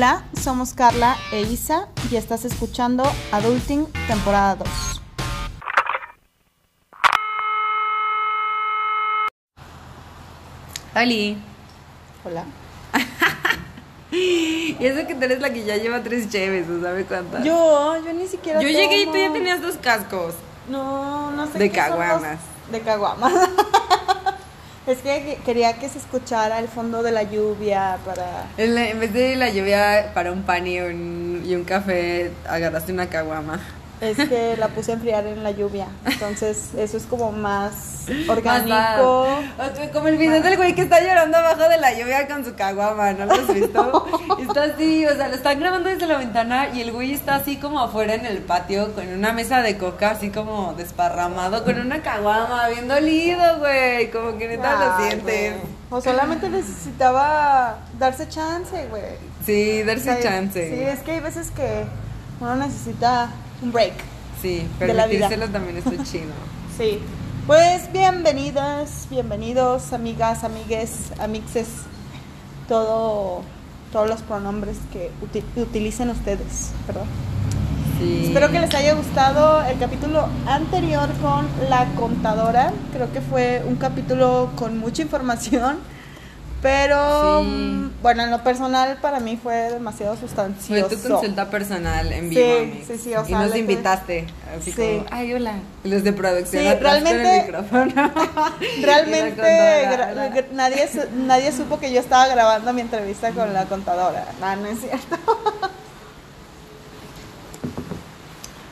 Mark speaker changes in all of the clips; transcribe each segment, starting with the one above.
Speaker 1: Hola, somos Carla e Isa y estás escuchando Adulting temporada 2.
Speaker 2: Oli.
Speaker 1: Hola.
Speaker 2: Y eso que tú eres la que ya lleva tres cheves, ¿o sabe cuántas?
Speaker 1: Yo, yo ni siquiera
Speaker 2: Yo llegué y tú ya tenías dos cascos.
Speaker 1: No, no sé
Speaker 2: De
Speaker 1: qué son los-
Speaker 2: caguamas.
Speaker 1: De caguamas. es que quería que se escuchara el fondo de la lluvia para...
Speaker 2: En, vez de la lluvia para un pan y un, y un café, agarraste una caguama.
Speaker 1: Es que la puse a enfriar en la lluvia. Entonces, eso es como más orgánico.
Speaker 2: Como el video del güey que está llorando abajo de la lluvia con su caguama, ¿no lo has visto? Está así, o sea, lo están grabando desde la ventana y el güey está así como afuera en el patio con una mesa de coca, así como desparramado, con una caguama, bien dolido, güey. Como que neta lo
Speaker 1: güey. O solamente necesitaba darse chance, güey.
Speaker 2: Sí,
Speaker 1: O
Speaker 2: darse
Speaker 1: sea,
Speaker 2: chance.
Speaker 1: Sí, es que hay veces que uno necesita un break.
Speaker 2: Sí,
Speaker 1: de la vida.
Speaker 2: permitírselo también está chido.
Speaker 1: Sí. Pues bienvenidas, bienvenidos, amigas, amigues, amixes, todo, todos los pronombres que uti- utilicen ustedes, ¿verdad?
Speaker 2: Sí.
Speaker 1: Espero que les haya gustado el capítulo anterior con la contadora. Creo que fue un capítulo con mucha información, pero
Speaker 2: Sí.
Speaker 1: mm, bueno, en lo personal para mí fue demasiado
Speaker 2: Fue
Speaker 1: sustancioso.
Speaker 2: tu consulta personal en vivo,
Speaker 1: sí, sí, o
Speaker 2: Y
Speaker 1: sea,
Speaker 2: nos
Speaker 1: le-
Speaker 2: invitaste. Así
Speaker 1: Sí.
Speaker 2: como, ay, hola. Y los de producción
Speaker 1: Sí, realmente-
Speaker 2: el micrófono.
Speaker 1: Realmente
Speaker 2: Y la
Speaker 1: nadie, nadie supo que yo estaba grabando mi entrevista con la contadora. No, no es cierto.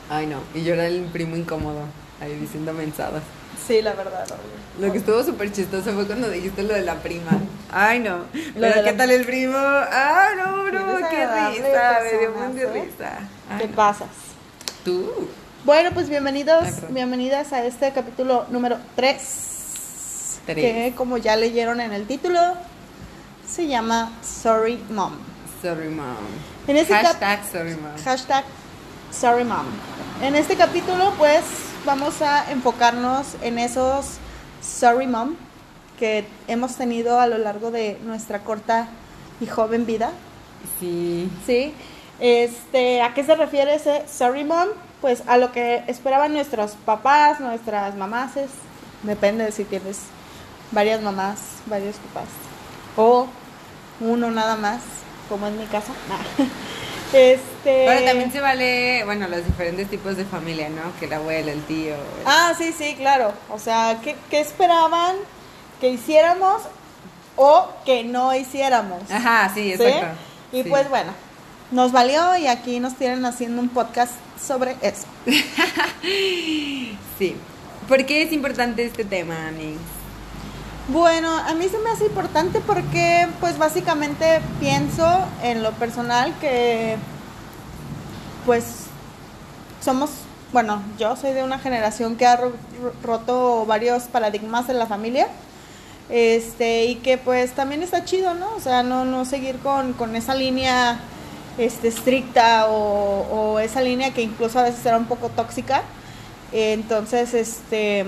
Speaker 2: Ay, no. Y yo era el primo incómodo, ahí diciendo mensadas.
Speaker 1: Sí, la verdad. obvio.
Speaker 2: Lo que estuvo súper chistoso fue cuando dijiste lo de la prima. Ay, no.
Speaker 1: Lo
Speaker 2: Pero ¿qué
Speaker 1: la-
Speaker 2: tal el primo? Ay, no, bro. Qué risa. Me dio un de risa. Ay,
Speaker 1: Te
Speaker 2: no.
Speaker 1: pasas.
Speaker 2: Tú.
Speaker 1: Bueno, pues bienvenidos,
Speaker 2: Ay,
Speaker 1: bienvenidas a este capítulo número 3.
Speaker 2: Tres.
Speaker 1: Que como ya leyeron en el título, se llama Sorry Mom.
Speaker 2: Sorry, mom.
Speaker 1: En ese cap-
Speaker 2: Hashtag sorry, mom.
Speaker 1: Hashtag Sorry Mom. En este capítulo, pues, vamos a enfocarnos en esos Sorry Mom que hemos tenido a lo largo de nuestra corta y joven vida.
Speaker 2: Sí.
Speaker 1: ¿Sí? Este, ¿A qué se refiere ese Sorry Mom? Pues a lo que esperaban nuestros papás, nuestras mamases. Depende de si tienes varias mamás, varios papás. O uno nada más, como en mi caso. Este.
Speaker 2: Pero también se vale, bueno, los diferentes tipos de familia, ¿no? Que el abuelo, el tío. el-
Speaker 1: Ah, sí, sí, claro. O sea, ¿qué, qué esperaban que hiciéramos o que no hiciéramos?
Speaker 2: Ajá, sí,
Speaker 1: ¿Sí?
Speaker 2: exacto.
Speaker 1: Y
Speaker 2: Sí.
Speaker 1: pues bueno, nos valió y aquí nos tienen haciendo un podcast sobre eso.
Speaker 2: Sí. ¿Por qué es importante este tema, Amix?
Speaker 1: Bueno, a mí se me hace importante porque pues básicamente pienso en lo personal que pues somos, bueno, yo soy de una generación que ha ro- ro- roto varios paradigmas en la familia. Este, y que pues también está chido, ¿no? O sea, no, no seguir con, con esa línea este, estricta o, o esa línea que incluso a veces era un poco tóxica. Entonces, este,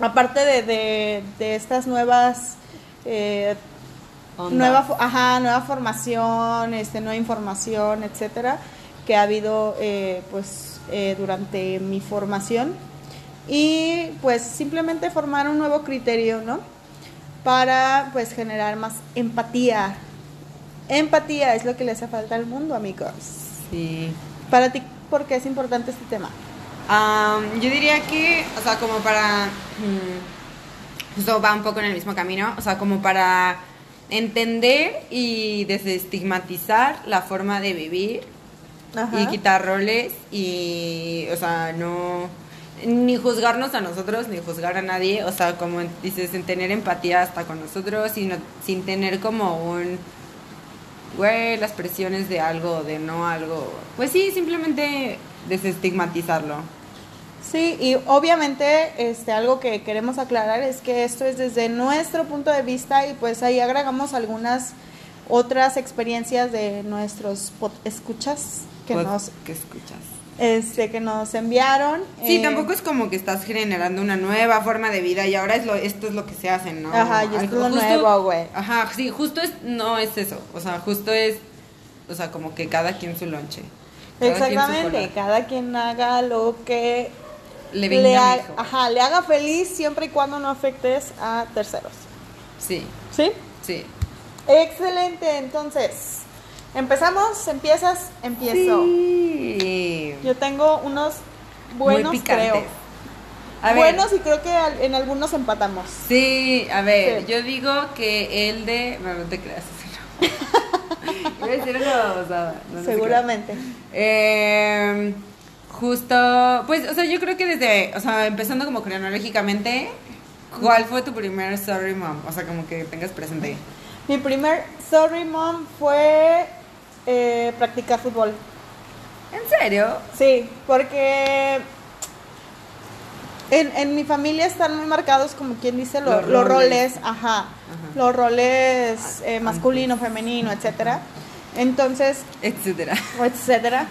Speaker 1: aparte de, de, de estas nuevas eh, nueva ajá, nueva formación este nueva información etcétera que ha habido eh, pues eh, durante mi formación. Y pues simplemente formar un nuevo criterio no para pues generar más empatía. Empatía es lo que le hace falta al mundo amigos.
Speaker 2: Sí.
Speaker 1: para ti ¿por qué es importante este tema?
Speaker 2: Am, yo diría que, o sea, como para. mm, Justo va un poco en el mismo camino. O sea, como para entender y desestigmatizar la forma de vivir
Speaker 1: Ajá.
Speaker 2: y quitar roles y, o sea, no. Ni juzgarnos a nosotros, ni juzgar a nadie. O sea, como dices, en tener empatía hasta con nosotros, sino, sin tener como un. Güey, las presiones de algo, de no algo. Pues sí, simplemente desestigmatizarlo.
Speaker 1: Sí, y obviamente este algo que queremos aclarar es que esto es desde nuestro punto de vista y pues ahí agregamos algunas otras experiencias de nuestros pod- escuchas que
Speaker 2: Pod-
Speaker 1: nos
Speaker 2: que escuchas.
Speaker 1: este que nos enviaron.
Speaker 2: Sí,
Speaker 1: eh,
Speaker 2: tampoco es como que estás generando una nueva forma de vida y ahora es lo, esto es lo que se hace, ¿no?
Speaker 1: Ajá, y esto es lo
Speaker 2: justo-
Speaker 1: nuevo, güey.
Speaker 2: Ajá, sí, justo es, no es eso, o sea, justo es, o sea, como que cada quien su lonche. Cada quien su
Speaker 1: Exactamente, cada quien haga lo que
Speaker 2: Le
Speaker 1: le,
Speaker 2: venga
Speaker 1: ha-
Speaker 2: mejor.
Speaker 1: ajá, le haga feliz siempre y cuando no afectes a terceros.
Speaker 2: Sí,
Speaker 1: ¿Sí?
Speaker 2: sí.
Speaker 1: Excelente, entonces, empezamos, empiezas, empiezo.
Speaker 2: Sí.
Speaker 1: Yo tengo unos buenos,
Speaker 2: Muy
Speaker 1: creo.
Speaker 2: A ver,
Speaker 1: buenos y creo que en algunos empatamos.
Speaker 2: Sí, a ver,
Speaker 1: Sí.
Speaker 2: yo digo que el de. No, no te creas. Iba a decir una babosada, no,
Speaker 1: Seguramente.
Speaker 2: Eh, justo, pues, o sea, yo creo que desde, o sea, empezando como cronológicamente, ¿cuál fue tu primer Sorry Mom? O sea, como que tengas presente.
Speaker 1: Mi primer Sorry Mom fue eh, practicar fútbol.
Speaker 2: ¿En serio?
Speaker 1: Sí, porque en, en mi familia están muy marcados, como quien dice, lo-
Speaker 2: Los
Speaker 1: los, roles,
Speaker 2: roles.
Speaker 1: ajá, los roles eh,
Speaker 2: Ah,
Speaker 1: masculino, femenino, etcétera. Entonces,
Speaker 2: Etcétera.
Speaker 1: etcétera.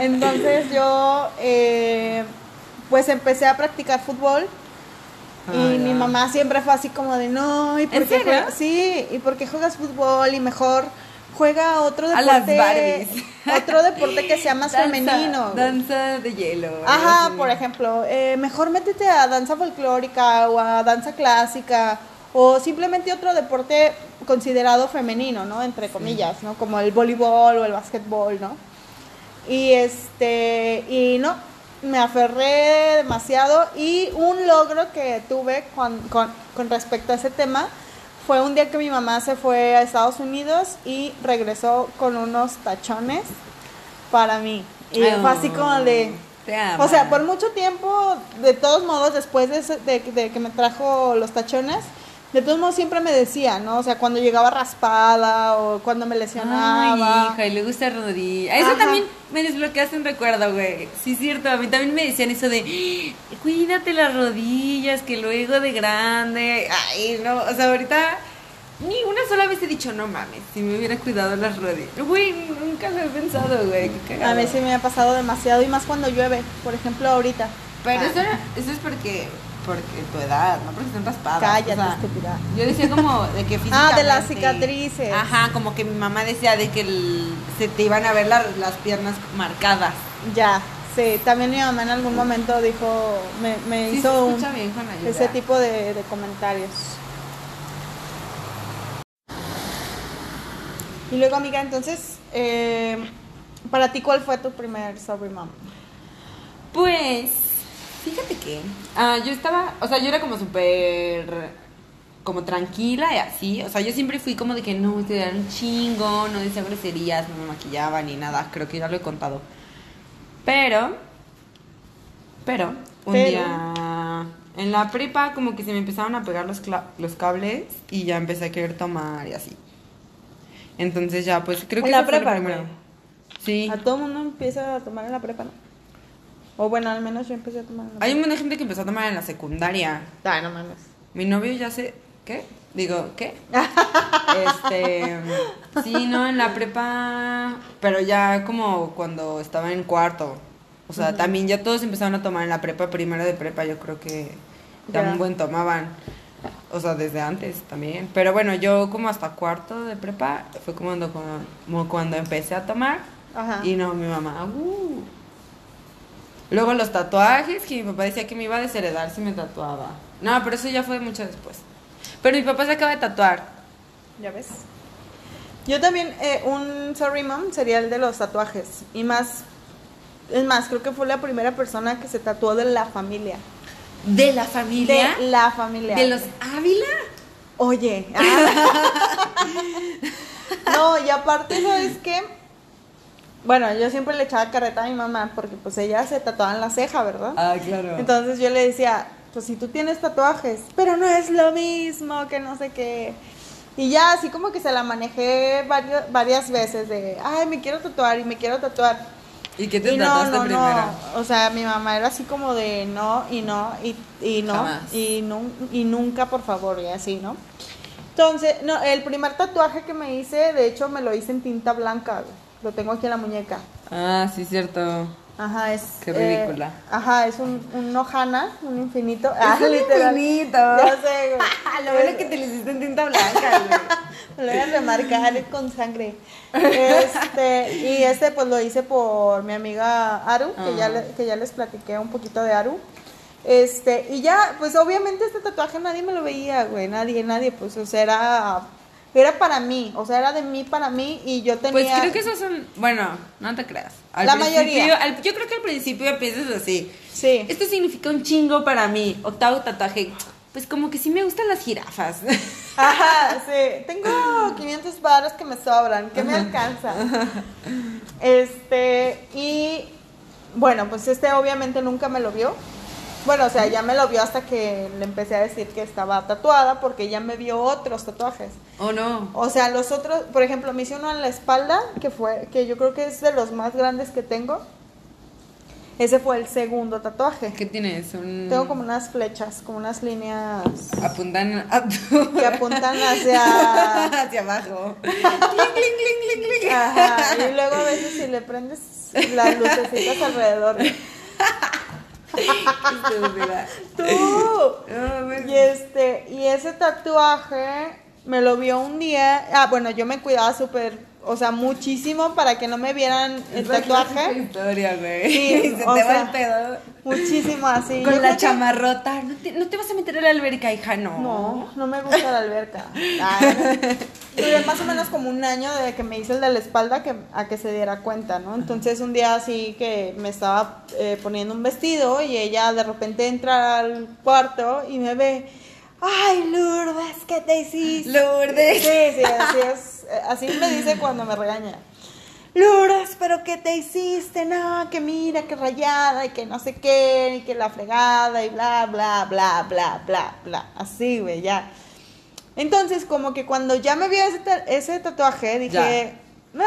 Speaker 1: Entonces yo, eh, pues empecé a practicar fútbol y
Speaker 2: Ah,
Speaker 1: mi mamá siempre fue así como de, no, ¿y por
Speaker 2: ¿En
Speaker 1: qué
Speaker 2: serio?
Speaker 1: juegas? Sí, ¿y por qué juegas fútbol? Y mejor juega otro
Speaker 2: A las
Speaker 1: deporte, otro deporte que sea más
Speaker 2: Danza-
Speaker 1: femenino.
Speaker 2: Danza de hielo.
Speaker 1: Ajá, por ejemplo, eh, mejor métete a danza folclórica o a danza clásica o simplemente otro deporte considerado femenino, ¿no? Entre comillas, ¿no? Como el voleibol o el básquetbol, ¿no? Y este, y no, me aferré demasiado y un logro que tuve con, con, con respecto a ese tema fue un día que mi mamá se fue a Estados Unidos y regresó con unos tachones para mí. Y fue así como de... O sea, por mucho tiempo, de todos modos, después de, ese- de- de que me trajo los tachones, de todos modos siempre me decía, ¿no? O sea, cuando llegaba raspada o cuando me lesionaba.
Speaker 2: Ay, hija, y le gusta rodilla. Eso
Speaker 1: Ajá.
Speaker 2: también me desbloqueaste un recuerdo, güey. Sí, cierto. A mí también me decían eso de, "Ah, cuídate las rodillas, que luego de grande. Ay, no. O sea, ahorita ni una sola vez he dicho, no mames, si me hubiera cuidado las rodillas. Güey, nunca lo he pensado, güey.
Speaker 1: A mí sí me ha pasado demasiado y más cuando llueve, por ejemplo, ahorita.
Speaker 2: Pero
Speaker 1: Ah,
Speaker 2: eso, eso es porque, porque tu edad, no porque están raspadas.
Speaker 1: Cállate,
Speaker 2: o sea,
Speaker 1: estúpida.
Speaker 2: Yo decía como de que
Speaker 1: Ah, de las
Speaker 2: físicamente-
Speaker 1: cicatrices.
Speaker 2: Ajá, como que mi mamá decía de que el- se te iban a ver la- las piernas marcadas.
Speaker 1: Ya, sí. También mi mamá en algún momento dijo, me, me
Speaker 2: Sí,
Speaker 1: hizo un,
Speaker 2: escucha bien con ayuda.
Speaker 1: ese tipo de, de comentarios. Y luego, amiga, entonces, eh, para ti, ¿cuál fue tu primer Sorry Mom?
Speaker 2: Pues, fíjate que ah, yo estaba, o sea, yo era como súper, como tranquila y así. O sea, yo siempre fui como de que no, estudiar un chingo, no decía groserías, no me maquillaba ni nada. Creo que ya lo he contado. Pero, pero, un
Speaker 1: Pero.
Speaker 2: día en la prepa como que se me empezaron a pegar los, los cables y ya empecé a querer tomar y así. Entonces ya, pues creo que
Speaker 1: En la
Speaker 2: eso fue lo
Speaker 1: prepa,
Speaker 2: primero. Sí.
Speaker 1: A todo mundo empieza a tomar en la prepa, ¿no? O bueno, al menos yo empecé a tomar en la
Speaker 2: Hay un montón de gente que empezó a tomar en la secundaria.
Speaker 1: Ay, no mames.
Speaker 2: Mi novio ya sé. ¿Qué? Digo, ¿qué? este. Sí, no, en la prepa. Pero ya como cuando estaba en cuarto. O sea, también ya todos empezaron a tomar en la prepa, primero de prepa, yo creo que ya
Speaker 1: Ya.
Speaker 2: un buen tomaban. O sea, desde antes también. Pero bueno, yo como hasta cuarto de prepa fue como cuando, como cuando empecé a tomar.
Speaker 1: Ajá.
Speaker 2: Y no, mi mamá. uh. Luego los tatuajes, que mi papá decía que me iba a desheredar si me tatuaba. No, pero eso ya fue mucho después. Pero mi papá se acaba de tatuar.
Speaker 1: ¿Ya ves? Yo también, eh, un sorry mom sería el de los tatuajes. Y más, es más, creo que fue la primera persona que se tatuó de la familia.
Speaker 2: ¿De la familia?
Speaker 1: De la familia.
Speaker 2: ¿De los Ávila?
Speaker 1: Oye. ah. no, y aparte, ¿sabes qué? Bueno, yo siempre le echaba carreta a mi mamá porque pues ella se tatuaba en la ceja, ¿verdad?
Speaker 2: Ah, claro.
Speaker 1: Entonces yo le decía, pues si tú tienes tatuajes, pero no es lo mismo, que no sé qué. Y ya así como que se la manejé varios, varias veces de, ay, me quiero tatuar y me quiero tatuar.
Speaker 2: ¿Y qué te
Speaker 1: Y no,
Speaker 2: tatuaste
Speaker 1: no,
Speaker 2: primero?
Speaker 1: no. O sea, mi mamá era así como de no y no y, y no
Speaker 2: Jamás.
Speaker 1: y, nun- y nunca, por favor, y así, ¿no? Entonces, no, el primer tatuaje que me hice, de hecho, me lo hice en tinta blanca. güey. Lo tengo aquí en la muñeca.
Speaker 2: Ah, sí, cierto.
Speaker 1: Ajá, es.
Speaker 2: Qué
Speaker 1: eh,
Speaker 2: ridícula.
Speaker 1: ajá, es un, un Ohana, un infinito.
Speaker 2: Es
Speaker 1: ah,
Speaker 2: un
Speaker 1: literal.
Speaker 2: infinito.
Speaker 1: Ya sé, güey.
Speaker 2: Lo bueno que te lo hiciste en tinta blanca, güey.
Speaker 1: Me lo voy a remarcar con sangre. Este, y este pues lo hice por mi amiga Aru, que, ya
Speaker 2: Ah.
Speaker 1: le- que ya les platiqué un poquito de Aru. Este, y ya, pues obviamente este tatuaje nadie me lo veía, güey, nadie, nadie, pues, o sea, era, era para mí, o sea, era de mí para mí y yo tenía...
Speaker 2: Pues creo que esos son. Bueno, no te creas. Al
Speaker 1: La mayoría.
Speaker 2: al- yo creo que al principio piensas así.
Speaker 1: Sí.
Speaker 2: Esto significa un chingo para mí. Octavo tatuaje. Pues como que sí me gustan las jirafas.
Speaker 1: Ajá, sí. Tengo 500 baros que me sobran, que me alcanza. Este, y bueno, pues este obviamente nunca me lo vio. Bueno, o sea, ya me lo vio hasta que le empecé a decir que estaba tatuada porque ya me vio otros tatuajes.
Speaker 2: ¿O no?
Speaker 1: O sea, los otros, por ejemplo, me hice uno en la espalda, que fue, que yo creo que es de los más grandes que tengo. Ese fue el segundo tatuaje.
Speaker 2: ¿Qué tienes? Un...
Speaker 1: Tengo como unas flechas, como unas líneas
Speaker 2: Apuntan a
Speaker 1: que apuntan hacia
Speaker 2: hacia abajo. cling, cling, cling, cling, cling.
Speaker 1: Ajá, y luego a veces si le prendes las lucecitas alrededor.
Speaker 2: Estúpida.
Speaker 1: ¡Tú!
Speaker 2: Pues,
Speaker 1: Y este, y ese tatuaje me lo vio un día. Ah, bueno, yo me cuidaba súper, o sea, muchísimo para que no me vieran el
Speaker 2: es
Speaker 1: tatuaje.
Speaker 2: historia, güey.
Speaker 1: Sí,
Speaker 2: Se te va el pedo.
Speaker 1: Muchísimo así.
Speaker 2: Con la
Speaker 1: que-
Speaker 2: chamarrota. ¿No te, no te vas a meter a la alberca, hija, no.
Speaker 1: No, no me gusta la alberca. Ay, Duré más o menos como un año de que me hice el de la espalda que, a que se diera cuenta, ¿no? Entonces un día así que me estaba eh, poniendo un vestido y ella de repente entra al cuarto y me ve, ay Lourdes, ¿qué te hiciste?
Speaker 2: Lourdes.
Speaker 1: Sí, sí, así es. eh, Así me dice cuando me regaña. Lourdes, pero ¿qué te hiciste? No, que mira, que rayada y que no sé qué, y que la fregada y bla, bla, bla, bla, bla, bla. Así, güey, ya. Entonces, como que cuando ya me vio ese, ta- ese tatuaje, dije, "Ah".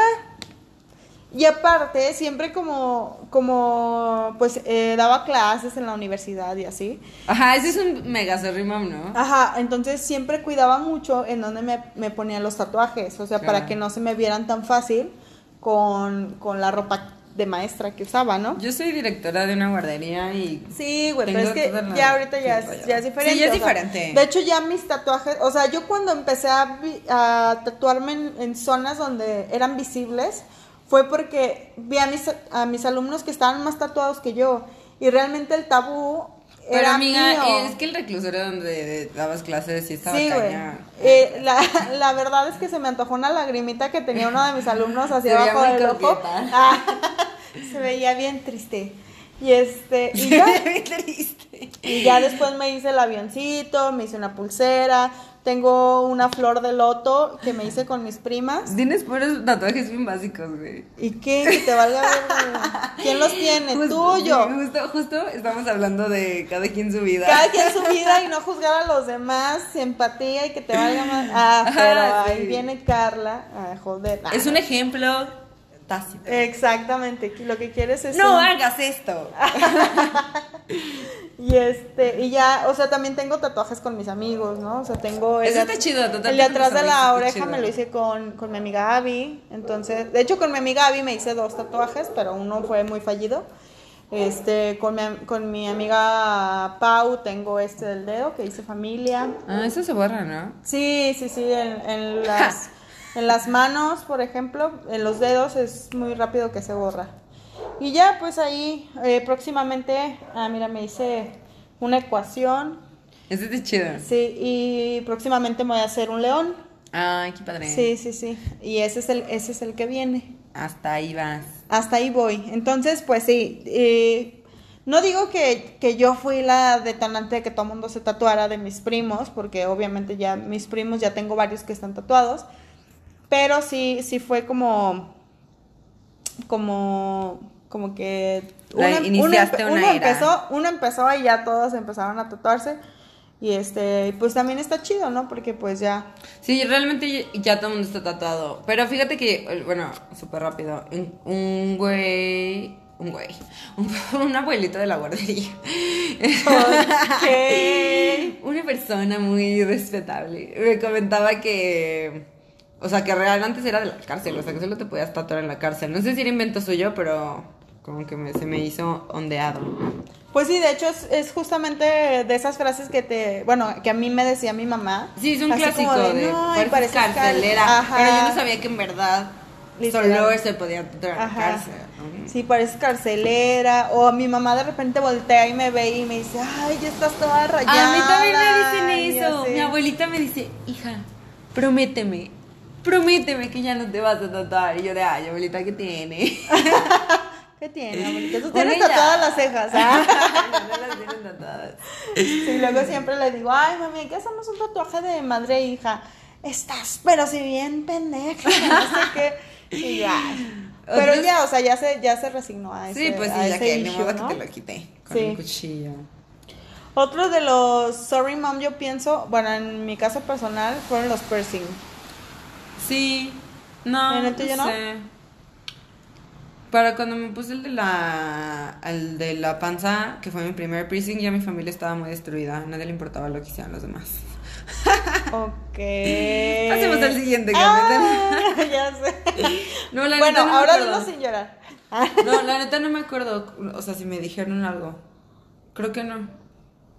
Speaker 1: Y aparte, siempre como, como, pues, eh, daba clases en la universidad y así.
Speaker 2: Ajá, ese es un mega sorrimam, ¿no?
Speaker 1: Ajá, entonces siempre cuidaba mucho en donde me, me ponía los tatuajes, o sea, para que no se me vieran tan fácil con, con la ropa de maestra que usaba, ¿no?
Speaker 2: Yo soy directora de una guardería y
Speaker 1: Sí, güey, pero es que
Speaker 2: la-
Speaker 1: ya ahorita ya
Speaker 2: sí,
Speaker 1: es, ya es diferente.
Speaker 2: Sí, ya es
Speaker 1: sea,
Speaker 2: diferente.
Speaker 1: de hecho, ya mis tatuajes, o sea, yo cuando empecé a tatuarme en, en zonas donde eran visibles, fue porque vi a mis, a mis alumnos que estaban más tatuados que yo. Y realmente el tabú
Speaker 2: Pero
Speaker 1: era
Speaker 2: amiga,
Speaker 1: mío.
Speaker 2: es que el reclusorio donde dabas clases sí estaba
Speaker 1: Sí, güey. Eh, la, la verdad es que se me antojó una lagrimita que tenía uno de mis alumnos hacia abajo del ojo. Ah, se veía bien triste. Y este, y ya,
Speaker 2: Bien triste.
Speaker 1: y ya después me hice el avioncito, me hice una pulsera, tengo una flor de loto que me hice con mis primas.
Speaker 2: Tienes puros tatuajes bien básicos, güey.
Speaker 1: ¿Y qué? Que te valga verga. ¿Quién los tiene?
Speaker 2: Justo-
Speaker 1: Tú, yo.
Speaker 2: sí, Justo, justo estamos hablando de cada quien su vida.
Speaker 1: Cada quien su vida y no juzgar a los demás, empatía y que te valga más. Ah,
Speaker 2: Ajá,
Speaker 1: pero
Speaker 2: sí.
Speaker 1: ahí viene Carla a joder. Ah,
Speaker 2: Es un ejemplo tácito.
Speaker 1: Exactamente, lo que quieres es
Speaker 2: no
Speaker 1: un-
Speaker 2: hagas esto.
Speaker 1: y este y ya, o sea, también tengo tatuajes con mis amigos, ¿no? O sea, tengo el,
Speaker 2: Eso está chido, tatuarte
Speaker 1: el de atrás de la oreja me lo hice con, con mi amiga Abby, entonces, de hecho con mi amiga Abby me hice dos tatuajes, pero uno fue muy fallido. Este, con mi, con mi amiga Pau tengo este del dedo que dice familia.
Speaker 2: Ah, eso se borra, ¿no?
Speaker 1: Sí, sí, sí, en, en las, en las manos, por ejemplo, en los dedos es muy rápido que se borra. Y ya, pues ahí eh, próximamente, ah, mira, me hice una ecuación,
Speaker 2: Ese está chido.
Speaker 1: sí, y próximamente me voy a hacer un león.
Speaker 2: Ay, qué padre.
Speaker 1: Sí, sí, sí, y ese es el, ese es el que viene.
Speaker 2: Hasta ahí vas.
Speaker 1: Hasta ahí voy. Entonces, pues sí, eh, no digo que, que yo fui la detonante de que todo el mundo se tatuara de mis primos, porque obviamente ya mis primos, ya tengo varios que están tatuados, pero sí, sí fue como, como, como que
Speaker 2: La- iniciaste
Speaker 1: empe-
Speaker 2: una
Speaker 1: uno
Speaker 2: era.
Speaker 1: empezó, uno empezó y ya todos empezaron a tatuarse. Y este, pues también está chido, ¿no? Porque pues ya.
Speaker 2: Sí, realmente ya todo el mundo está tatuado. Pero fíjate que, bueno, súper rápido. Un, güey. Un güey. Un, un abuelito de la guardería.
Speaker 1: ¿Qué?
Speaker 2: Una persona muy respetable. Me comentaba que. O sea, que real antes era de la cárcel. O sea, que solo te podías tatuar en la cárcel. No sé si era invento suyo, pero como que me- se me hizo ondeado.
Speaker 1: Pues sí, de hecho es, es justamente de esas frases que te, bueno, que a mí me decía mi mamá.
Speaker 2: Sí, es un clásico
Speaker 1: como
Speaker 2: de,
Speaker 1: "No,
Speaker 2: pareces
Speaker 1: pareces car-
Speaker 2: carcelera.
Speaker 1: Ajá.
Speaker 2: Pero yo no sabía que en verdad
Speaker 1: Literal.
Speaker 2: solo se podía entrar a la cárcel.
Speaker 1: Sí, pareces carcelera. O mi mamá de repente voltea y me ve y me dice, ay, ya estás toda rayada.
Speaker 2: A mí también me dicen eso. Mi abuelita me dice, hija, prométeme, prométeme que ya no te vas a tatuar. Y yo de, ay, abuelita, ¿qué tiene?
Speaker 1: ¿Qué tiene, abuelita? Tú tienes tatuadas las cejas, ¿ah?
Speaker 2: no las tienen tatuadas.
Speaker 1: Sí, luego siempre le digo, ay, mami, hay que hacernos un tatuaje de madre e hija. Estás, pero si bien pendeja, no sé qué. Y yo, ay. Pero
Speaker 2: Otros-
Speaker 1: ya, o sea, ya se, ya se resignó a ese
Speaker 2: Sí, pues sí, ya que
Speaker 1: issue,
Speaker 2: modo
Speaker 1: ¿no?
Speaker 2: que te lo quité con
Speaker 1: Sí.
Speaker 2: un cuchillo.
Speaker 1: Otro de los Sorry Mom, yo pienso, bueno, en mi caso personal, fueron los piercing.
Speaker 2: Sí, no,
Speaker 1: ¿En el tuyo no?
Speaker 2: sé. Para cuando me puse el de la el de la panza, que fue mi primer piercing, ya mi familia estaba muy destruida, a nadie le importaba lo que hicieran los demás.
Speaker 1: Ok.
Speaker 2: Pasemos al siguiente
Speaker 1: Ah, ya sé.
Speaker 2: No, la
Speaker 1: bueno,
Speaker 2: no
Speaker 1: ahora dilo sin llorar.
Speaker 2: No, la neta no me acuerdo, o sea, si me dijeron algo. Creo que no.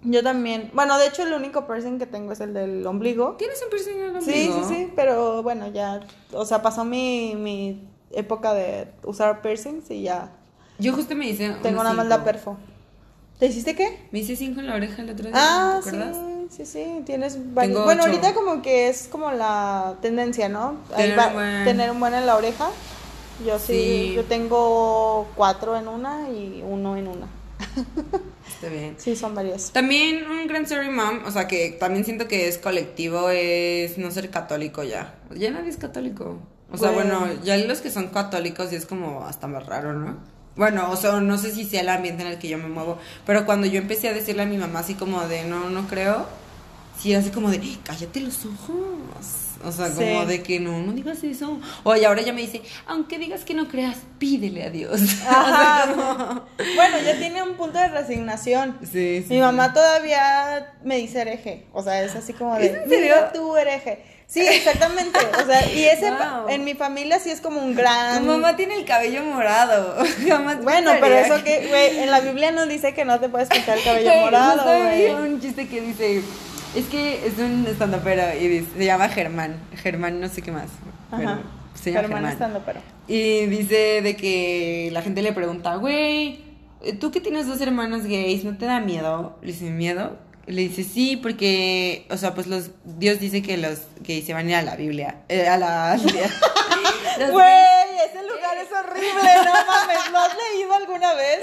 Speaker 1: Yo también. Bueno, de hecho, el único piercing que tengo es el del ombligo.
Speaker 2: ¿Tienes un piercing en el
Speaker 1: Sí, sí,
Speaker 2: ombligo?
Speaker 1: sí, pero bueno, ya. O sea, pasó mi, mi época de usar piercings y ya.
Speaker 2: Yo justo me hice
Speaker 1: Tengo nada más la perfo. ¿Te hiciste qué?
Speaker 2: Me hice cinco en la oreja el otro día,
Speaker 1: Ah,
Speaker 2: ¿te
Speaker 1: sí,
Speaker 2: acuerdas?
Speaker 1: sí, sí, tienes varios. Bueno,
Speaker 2: ocho.
Speaker 1: ahorita como que es como la tendencia, ¿no?
Speaker 2: Tener un buen-
Speaker 1: tener un buen en la oreja. Yo sí,
Speaker 2: Sí.
Speaker 1: yo tengo cuatro en una y uno en una.
Speaker 2: Está bien.
Speaker 1: Sí, son varios.
Speaker 2: También un gran sorry mom, o sea que también siento que es colectivo, es no ser católico ya. Ya nadie es católico. O sea,
Speaker 1: Bueno.
Speaker 2: bueno, ya los que son católicos ya es como hasta más raro, ¿no? Bueno, o sea, no sé si sea el ambiente en el que yo me muevo, pero cuando yo empecé a decirle a mi mamá así como de no, no creo, sí era así como de "Ey, cállate los ojos. O sea, como
Speaker 1: Sí.
Speaker 2: de que no, no digas eso. Oye, ahora ya me dice, aunque digas que no creas, pídele a Dios.
Speaker 1: Ajá.
Speaker 2: O sea, como-
Speaker 1: Bueno, ya tiene un punto de resignación.
Speaker 2: Sí, sí,
Speaker 1: Mi mamá todavía me dice hereje. O sea, es así como de.
Speaker 2: ¿Es en serio?
Speaker 1: "Mira tú hereje. Sí, exactamente. O sea, y ese
Speaker 2: Wow.
Speaker 1: en mi familia sí es como un gran.
Speaker 2: Tu mamá tiene el cabello morado. Jamás
Speaker 1: Bueno, pero eso que, güey, en la Biblia no dice que no te puedes pintar el cabello morado, güey.
Speaker 2: un chiste que dice, es que es un estandopero y dice, se llama Germán, Germán no sé qué más, pero se llama
Speaker 1: Germán
Speaker 2: Germán. Y dice de que la gente le pregunta, güey, tú que tienes dos hermanos gays, ¿no te da miedo? Le dice, ¿miedo? Le dice, sí, porque, o sea, pues los, Dios dice que los gays se van a ir a la Biblia, eh, a la...
Speaker 1: Güey, ese lugar es horrible, no mames. ¿Lo has leído alguna vez?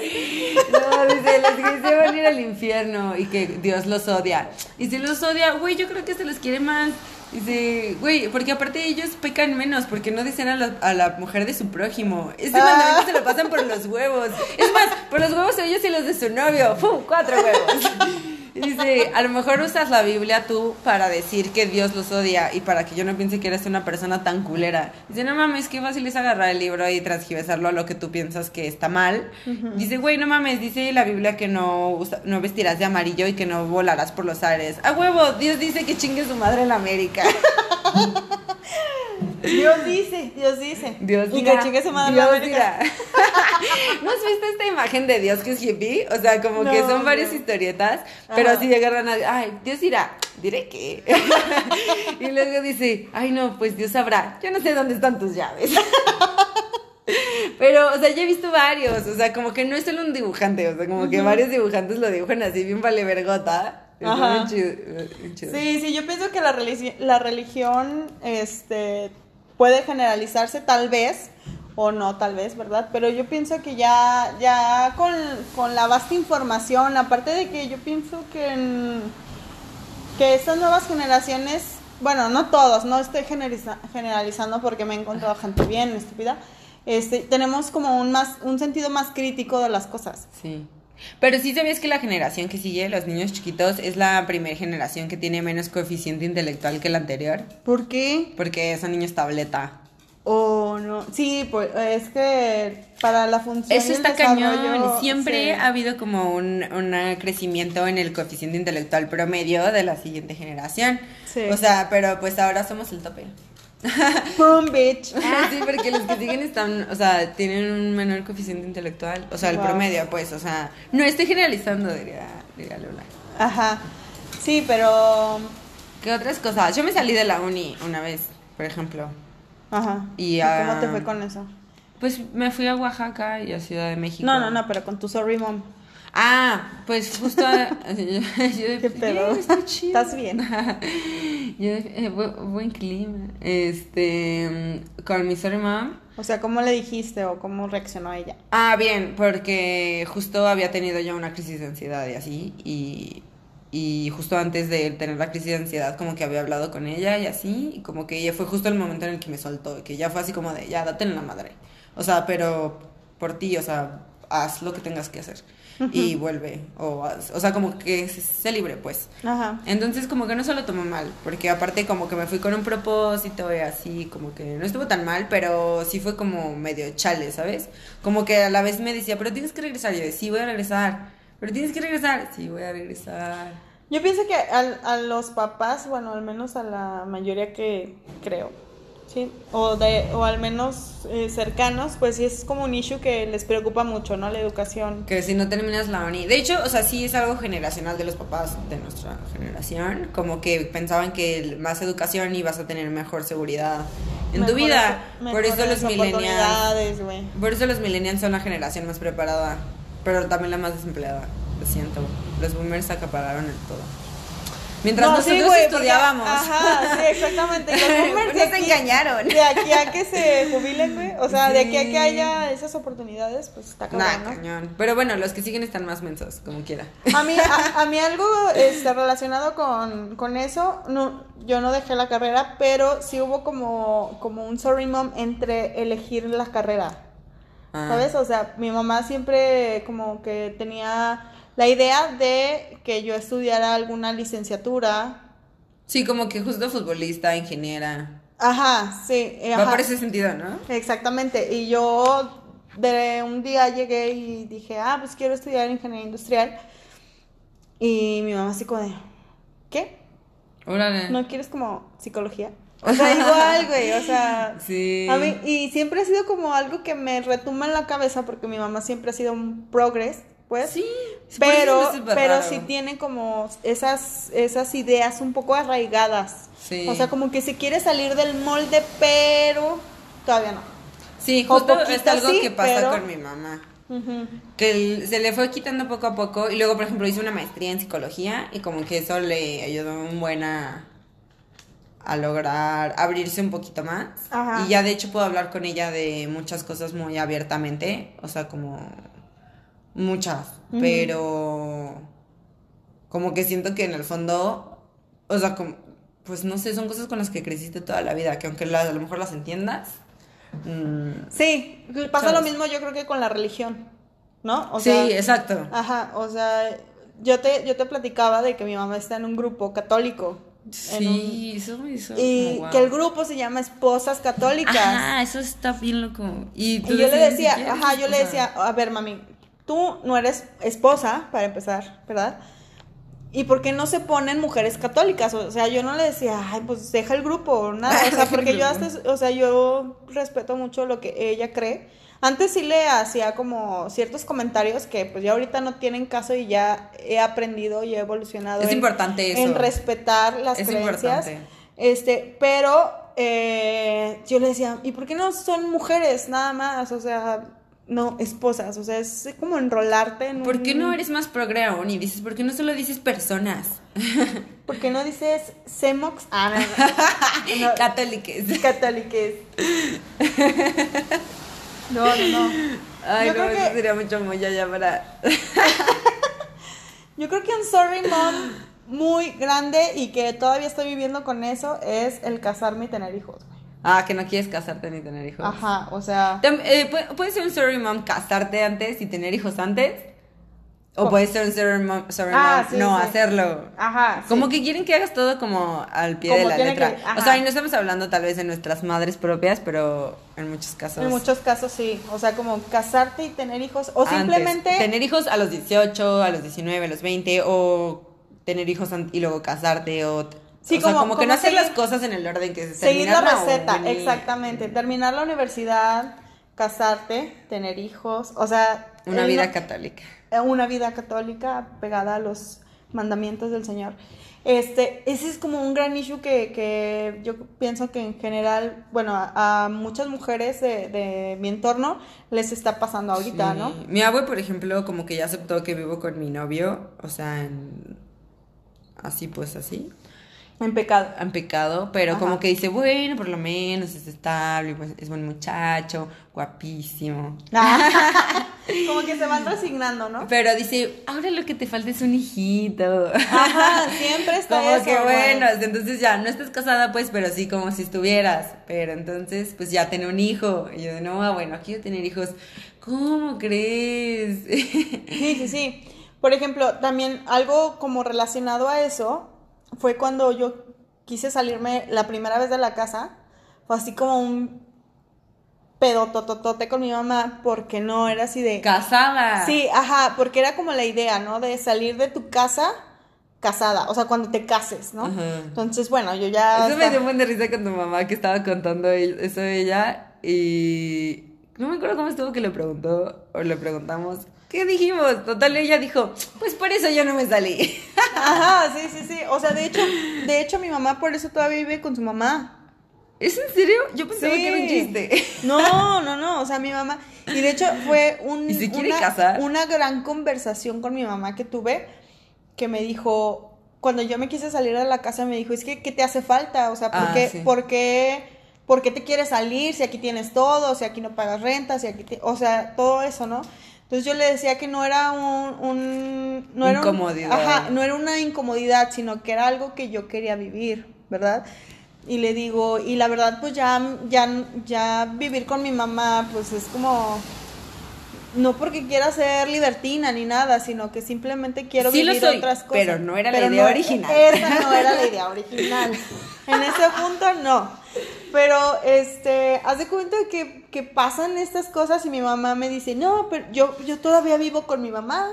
Speaker 2: No, dice, los gays se van a ir al infierno y que Dios los odia. Y si los odia, güey, yo creo que se los quiere más. Dice, güey, porque aparte ellos pecan menos porque no dicen a la, a la mujer de su prójimo.
Speaker 1: Ah.
Speaker 2: mandamiento se lo pasan por los huevos. Es más, por los huevos ellos y los de su novio. ¡Fu! Cuatro huevos. Dice, a lo mejor usas la Biblia tú para decir que Dios los odia y para que yo no piense que eres una persona tan culera. Dice, no mames, qué fácil es agarrar el libro y transgiversarlo a lo que tú piensas que está mal. Dice, güey, no mames, dice la Biblia que no, usa- no vestirás de amarillo y que no volarás por los aires. A huevo, Dios dice que chingue su madre en América.
Speaker 1: Dios dice, Dios dice.
Speaker 2: Dios
Speaker 1: y
Speaker 2: dirá,
Speaker 1: que chingue su madre
Speaker 2: Dios
Speaker 1: la América.
Speaker 2: ¿No has visto esta imagen de Dios que es hippie? O sea, como que
Speaker 1: No,
Speaker 2: son varias
Speaker 1: no.
Speaker 2: historietas, pero
Speaker 1: Ajá.
Speaker 2: así agarran a, ay, Dios dirá, diré que. y luego dice, ay no, pues Dios sabrá, yo no sé dónde están tus llaves. Pero, o sea, ya he visto varios, o sea, como que no es solo un dibujante, o sea, como que varios dibujantes lo dibujan así bien vale vergota.
Speaker 1: Ajá.
Speaker 2: chido, bien chido.
Speaker 1: Sí, sí, yo pienso que la, religi- la religión este, puede generalizarse tal vez, o no tal vez, ¿verdad? Pero yo pienso que ya, ya con, con la vasta información, aparte de que yo pienso que, en- que estas nuevas generaciones, bueno, no todos, no estoy generaliza- generalizando porque me he encontrado gente bien estúpida, este, tenemos como un, más, un sentido más crítico de las cosas.
Speaker 2: Sí. Pero sí sabías que la generación que sigue, los niños chiquitos, es la primera generación que tiene menos coeficiente intelectual que la anterior.
Speaker 1: ¿Por qué?
Speaker 2: Porque son niños tableta.
Speaker 1: O no, sí, pues es que para la función.
Speaker 2: Eso está cañón. Siempre
Speaker 1: sí.
Speaker 2: ha habido como un, un crecimiento en el coeficiente intelectual promedio de la siguiente generación.
Speaker 1: Sí.
Speaker 2: O sea, pero pues ahora somos el tope.
Speaker 1: Boom, bitch.
Speaker 2: sí, porque los que siguen están, o sea, tienen un menor coeficiente intelectual. O sea, el
Speaker 1: Wow.
Speaker 2: promedio, pues, o sea, no estoy generalizando, diría, diría Lola.
Speaker 1: Ajá. Sí, pero.
Speaker 2: ¿Qué otras cosas? Yo me salí de la uni una vez, por ejemplo.
Speaker 1: Ajá.
Speaker 2: Y,
Speaker 1: cómo te
Speaker 2: ah,
Speaker 1: fue con eso?
Speaker 2: Pues me fui a Oaxaca y a Ciudad de México.
Speaker 1: No, no, no, pero con tu sorry mom.
Speaker 2: Ah, pues justo. yo, yo-
Speaker 1: ¿Qué pedo? ¿Estás bien?
Speaker 2: Yo, eh, bu- buen clima. Este. mm, Con mi sorry mom.
Speaker 1: O sea, ¿cómo le dijiste o cómo reaccionó ella?
Speaker 2: Ah, bien, porque justo había tenido ya una crisis de ansiedad y así. Y, y justo antes de tener la crisis de ansiedad, como que había hablado con ella y así. Y como que ella fue justo el momento en el que me soltó. Que ya fue así como de, ya, date en la madre. O sea, pero por ti, o sea, haz lo que tengas que hacer. Y vuelve. O, o sea, como que se, se libre, pues.
Speaker 1: Ajá.
Speaker 2: Entonces como que no se lo tomó mal, porque aparte como que me fui con un propósito y así, como que no estuvo tan mal, pero sí fue como medio chale, ¿sabes? Como que a la vez me decía, pero tienes que regresar, y yo, sí voy a regresar, pero tienes que regresar, sí voy a regresar.
Speaker 1: Yo pienso que al- a los papás, bueno, al menos a la mayoría que creo, ¿sí? O, de, o al menos eh, cercanos, pues sí es como un issue que les preocupa mucho, ¿no? La educación.
Speaker 2: Que si no terminas la uni. De hecho, o sea, sí es algo generacional de los papás de nuestra generación. Como que pensaban que más educación ibas a tener mejor seguridad en tu vida. Por eso los millennials. Por eso los millennials son la generación más preparada, pero también la más desempleada. Lo siento. Los boomers acapararon el todo. Mientras
Speaker 1: No, sí,
Speaker 2: nosotros
Speaker 1: porque-
Speaker 2: estudiábamos.
Speaker 1: Ajá, sí, exactamente. Los de
Speaker 2: Nos
Speaker 1: aquí-
Speaker 2: engañaron.
Speaker 1: De aquí a que se jubilen, güey. O sea, de aquí a que haya esas oportunidades, pues está
Speaker 2: Nah,
Speaker 1: cabrón, ¿no?
Speaker 2: cañón. Pero bueno, los que siguen están más mensos, como quiera.
Speaker 1: A mí, a, a mí algo este, relacionado con, con eso, no, yo no dejé la carrera, pero sí hubo como, como un sorry mom entre elegir la carrera,
Speaker 2: Ah.
Speaker 1: ¿sabes? O sea, mi mamá siempre como que tenía la idea de que yo estudiara alguna licenciatura.
Speaker 2: Sí, como que justo futbolista, ingeniera.
Speaker 1: Ajá, sí.
Speaker 2: Va
Speaker 1: ajá.
Speaker 2: por ese sentido, ¿no?
Speaker 1: Exactamente. Y yo de un día llegué y dije, ah, pues quiero estudiar ingeniería industrial. Y mi mamá así como de, ¿qué?
Speaker 2: Órale.
Speaker 1: ¿No quieres como psicología? O sea, igual, güey, o sea...
Speaker 2: Sí.
Speaker 1: A mí, y siempre ha sido como algo que me retumba en la cabeza porque mi mamá siempre ha sido un progress, pues.
Speaker 2: Sí.
Speaker 1: Pero,
Speaker 2: súper
Speaker 1: pero sí tiene como esas, esas ideas un poco arraigadas.
Speaker 2: Sí.
Speaker 1: O sea, como que se quiere salir del molde, pero todavía no.
Speaker 2: Sí,
Speaker 1: o
Speaker 2: justo es algo
Speaker 1: sí,
Speaker 2: que pasa
Speaker 1: pero-
Speaker 2: con mi mamá. Que se le fue quitando poco a poco y luego por ejemplo hizo una maestría en psicología y como que eso le ayudó un buen a, a lograr abrirse un poquito más
Speaker 1: Ajá.
Speaker 2: y ya de hecho puedo hablar con ella de muchas cosas muy abiertamente o sea como muchas pero como que siento que en el fondo o sea como pues no sé son cosas con las que creciste toda la vida que aunque la- a lo mejor las entiendas mm,
Speaker 1: Sí, pasa
Speaker 2: ¿Sabes?
Speaker 1: lo mismo yo creo que con la religión, ¿no? O
Speaker 2: sí
Speaker 1: sea,
Speaker 2: exacto
Speaker 1: Ajá, o sea, yo te, yo te platicaba de que mi mamá está en un grupo católico.
Speaker 2: Sí, eso me hizo
Speaker 1: un- y
Speaker 2: wow.
Speaker 1: que el grupo se llama Esposas Católicas.
Speaker 2: Ajá, eso está bien loco. Y, tú
Speaker 1: y yo le decía, ajá, yo le decía, a ver, mami, tú no eres esposa, para empezar, ¿verdad? ¿Y por qué no se ponen mujeres católicas? O sea, yo no le decía, ay, pues deja el grupo, o nada. O sea, porque yo hasta, o sea, yo respeto mucho lo que ella cree. Antes sí le hacía como ciertos comentarios que pues ya ahorita no tienen caso y ya he aprendido y he evolucionado.
Speaker 2: Es
Speaker 1: en-
Speaker 2: importante eso.
Speaker 1: En respetar las
Speaker 2: Es
Speaker 1: creencias.
Speaker 2: importante.
Speaker 1: Este, pero eh, yo le decía, ¿y por qué no son mujeres nada más? O sea, no, esposas, o sea, es como enrolarte en
Speaker 2: ¿Por qué
Speaker 1: un-
Speaker 2: no eres más progre aún? Y dices, ¿por qué no solo dices personas?
Speaker 1: ¿Por qué no dices semox? Ah, no, no. No,
Speaker 2: Católiques.
Speaker 1: católiques. No, no, no.
Speaker 2: Ay,
Speaker 1: Yo
Speaker 2: no,
Speaker 1: creo
Speaker 2: eso
Speaker 1: que-
Speaker 2: sería mucho muy ya para.
Speaker 1: Yo creo que un sorry mom muy grande y que todavía estoy viviendo con eso es el casarme y tener hijos.
Speaker 2: Ah, que no quieres casarte ni tener hijos.
Speaker 1: Ajá, o sea,
Speaker 2: eh, ¿puede, puede ser un sorry mom casarte antes y tener hijos antes? O
Speaker 1: ¿Cómo?
Speaker 2: puede ser un sorry mom, sorry
Speaker 1: Ah,
Speaker 2: mom
Speaker 1: sí,
Speaker 2: no
Speaker 1: sí.
Speaker 2: hacerlo.
Speaker 1: ajá. sí.
Speaker 2: Como que quieren que hagas todo como al pie
Speaker 1: Como
Speaker 2: de la letra.
Speaker 1: que-
Speaker 2: o sea, y no estamos hablando tal vez de nuestras madres propias, pero en muchos casos.
Speaker 1: En muchos casos sí, o sea, como casarte y tener hijos o
Speaker 2: antes.
Speaker 1: simplemente
Speaker 2: Tener hijos a los 18, a los 19, a los 20, o tener hijos y luego casarte, o.
Speaker 1: Sí,
Speaker 2: o sea,
Speaker 1: como-
Speaker 2: como, que no hacer las cosas en el orden que se
Speaker 1: Seguir la receta, exactamente. Terminar la universidad, casarte, tener hijos, o sea...
Speaker 2: Una vida
Speaker 1: no-
Speaker 2: católica.
Speaker 1: eh, una vida católica pegada a los mandamientos del Señor. Este, ese es como un gran issue que, que yo pienso que en general, bueno, a, a muchas mujeres de, de mi entorno les está pasando ahorita,
Speaker 2: Sí.
Speaker 1: ¿no?
Speaker 2: Mi abue, por ejemplo, como que ya aceptó que vivo con mi novio, o sea, en- así pues así,
Speaker 1: En pecado.
Speaker 2: en pecado, pero
Speaker 1: Ajá.
Speaker 2: como que dice, bueno, por lo menos es estable, pues, es buen muchacho, guapísimo.
Speaker 1: como que se van resignando, ¿no?
Speaker 2: Pero dice, ahora lo que te falta es un hijito.
Speaker 1: Ajá, siempre está
Speaker 2: como
Speaker 1: eso,
Speaker 2: que bueno, entonces ya no estás casada pues, pero sí como si estuvieras. Pero entonces pues ya tener un hijo. Y yo, no, bueno, quiero tener hijos. ¿Cómo crees?
Speaker 1: Sí, sí, sí. Por ejemplo, también algo como relacionado a eso fue cuando yo quise salirme la primera vez de la casa. Fue así como un pedotototote con mi mamá porque no era así de...
Speaker 2: Casada.
Speaker 1: Sí, ajá, porque era como la idea, ¿no? De salir de tu casa casada, o sea, cuando te cases, ¿no?
Speaker 2: Ajá.
Speaker 1: Entonces, bueno, yo ya...
Speaker 2: Eso me dio un buen de risa con tu mamá que estaba contando eso de ella y no me acuerdo cómo estuvo que le preguntó o le preguntamos. ¿Qué dijimos? Total, ella dijo, pues por eso yo no me salí.
Speaker 1: Ajá, sí, sí, sí. O sea, de hecho, de hecho mi mamá por eso todavía vive con su mamá.
Speaker 2: ¿Es en serio? Yo pensaba
Speaker 1: Sí.
Speaker 2: que era un chiste.
Speaker 1: No, no, no, o sea, mi mamá. Y de hecho fue un,
Speaker 2: ¿Y se quiere
Speaker 1: una,
Speaker 2: casar?
Speaker 1: una gran conversación con mi mamá que tuve, que me dijo, cuando yo me quise salir de la casa, me dijo, es que, ¿qué te hace falta? O sea, ¿por,
Speaker 2: Ah,
Speaker 1: qué,
Speaker 2: sí.
Speaker 1: por, qué, por qué te quieres salir si aquí tienes todo, si aquí no pagas renta, si aquí, te- o sea, todo eso, ¿no? Entonces yo le decía que no era un... un no era un-
Speaker 2: Incomodidad.
Speaker 1: ajá, no era una incomodidad, sino que era algo que yo quería vivir, ¿verdad? Y le digo, y la verdad, pues ya, ya, ya vivir con mi mamá, pues es como, no porque quiera ser libertina ni nada, sino que simplemente quiero
Speaker 2: Sí lo
Speaker 1: vivir
Speaker 2: soy,
Speaker 1: otras cosas.
Speaker 2: pero no era la idea original.
Speaker 1: Esa no era la idea original. En ese punto no. Pero, este, haz de cuenta que, que pasan estas cosas y mi mamá me dice, no, pero yo, yo todavía vivo con mi mamá.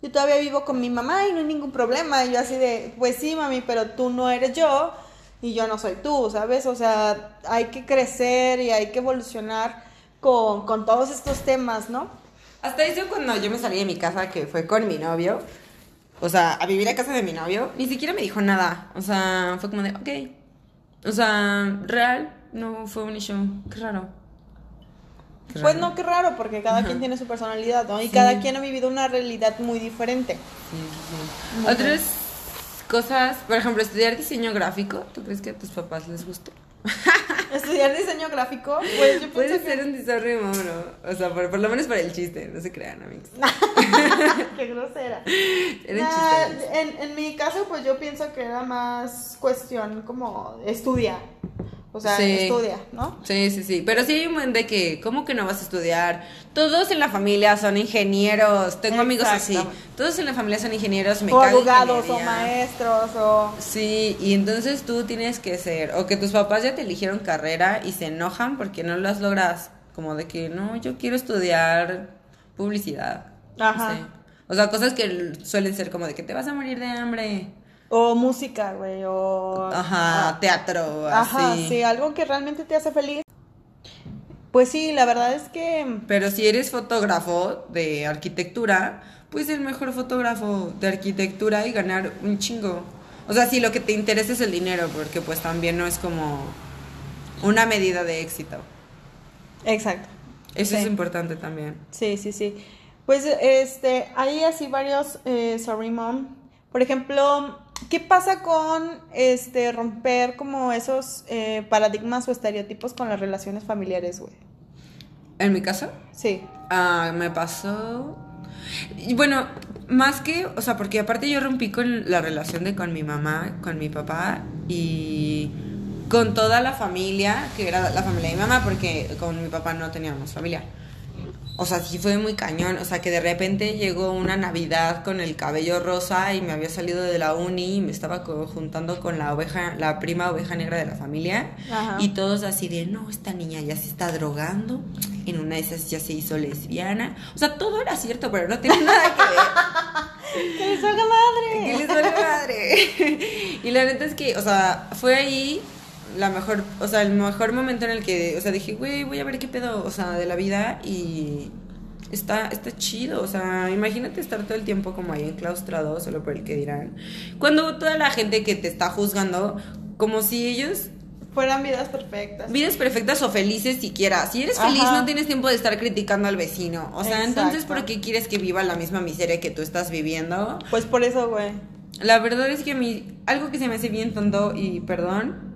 Speaker 1: Yo todavía vivo con mi mamá y no hay ningún problema. Y yo así de, pues sí, mami, pero tú no eres yo y yo no soy tú, ¿sabes? O sea, hay que crecer y hay que evolucionar con, con todos estos temas, ¿no?
Speaker 2: Hasta eso cuando yo me salí de mi casa, que fue con mi novio, o sea, a vivir a casa de mi novio, ni siquiera me dijo nada. O sea, fue como de, ok. O sea, real, no fue un issue. Qué raro. Qué
Speaker 1: Pues no, qué raro, porque cada quien tiene su personalidad, ¿no? Y cada quien ha vivido una realidad muy diferente.
Speaker 2: Sí, sí, sí. Otras cosas, por ejemplo, estudiar diseño gráfico, ¿tú crees que a tus papás les gustó?
Speaker 1: Estudiar diseño gráfico, pues yo
Speaker 2: Puede
Speaker 1: pienso que...
Speaker 2: ser un diseño mono. O sea, por, por lo menos para el chiste, no se crean, amigos.
Speaker 1: Qué grosera.
Speaker 2: Era
Speaker 1: Nah,
Speaker 2: chiste.
Speaker 1: en, en mi caso, pues yo pienso que era más cuestión como estudia. O sea,
Speaker 2: Sí.
Speaker 1: estudia, ¿no?
Speaker 2: Sí, sí, sí. Pero sí hay un buen de que, ¿cómo que no vas a estudiar? Todos en la familia son ingenieros. Tengo amigos así. Todos en la familia son ingenieros. Me
Speaker 1: o abogados, o maestros, o...
Speaker 2: Sí, y entonces tú tienes que ser, o que tus papás ya te eligieron carrera y se enojan porque no las logras, como de que no, yo quiero estudiar publicidad. no
Speaker 1: Ajá.
Speaker 2: sé. O sea, cosas que suelen ser como de que te vas a morir de hambre.
Speaker 1: O música, güey, o...
Speaker 2: Ajá,
Speaker 1: Ah,
Speaker 2: teatro,
Speaker 1: Ajá,
Speaker 2: así.
Speaker 1: sí, algo que realmente te hace feliz. Pues sí, la verdad es que...
Speaker 2: Pero si eres fotógrafo de arquitectura, ser el mejor fotógrafo de arquitectura y ganar un chingo. O sea, si lo que te interesa es el dinero, porque pues también no es como una medida de éxito.
Speaker 1: Exacto.
Speaker 2: Eso
Speaker 1: Sí.
Speaker 2: es importante también.
Speaker 1: Sí, sí, sí. Pues este, hay así varios, eh, sorry mom. Por ejemplo, ¿qué pasa con este romper como esos eh, paradigmas o estereotipos con las relaciones familiares, güey?
Speaker 2: En mi caso,
Speaker 1: Sí.
Speaker 2: ah, me pasó. y Bueno, más que, o sea, porque aparte yo rompí con la relación de con mi mamá, con mi papá y con toda la familia, que era la familia de mi mamá, porque con mi papá no teníamos familia. O sea, sí fue muy cañón. O sea, que de repente llegó una Navidad con el cabello rosa y me había salido de la uni y me estaba juntando con la oveja, la prima oveja negra de la familia.
Speaker 1: Ajá.
Speaker 2: Y todos así de, no, esta niña ya se está drogando. En una de esas ya se hizo lesbiana. O sea, todo era cierto, pero no tenía nada que ver.
Speaker 1: ¡Que les salga madre!
Speaker 2: ¿Qué les vale madre? y la neta es que, o sea, fue ahí la mejor, o sea, el mejor momento en el que, o sea, dije, güey, voy a ver qué pedo, o sea, de la vida y está, está chido, o sea, imagínate estar todo el tiempo como ahí enclaustrado solo por el que dirán. Cuando toda la gente que te está juzgando, como si ellos
Speaker 1: fueran vidas perfectas.
Speaker 2: Vidas perfectas o felices siquiera. Si eres feliz no tienes tiempo de estar criticando al vecino. O sea, entonces ¿por qué quieres que viva la misma miseria que tú estás viviendo?
Speaker 1: Pues por eso, güey.
Speaker 2: La verdad es que a mí algo que se me hace bien tonto y perdón,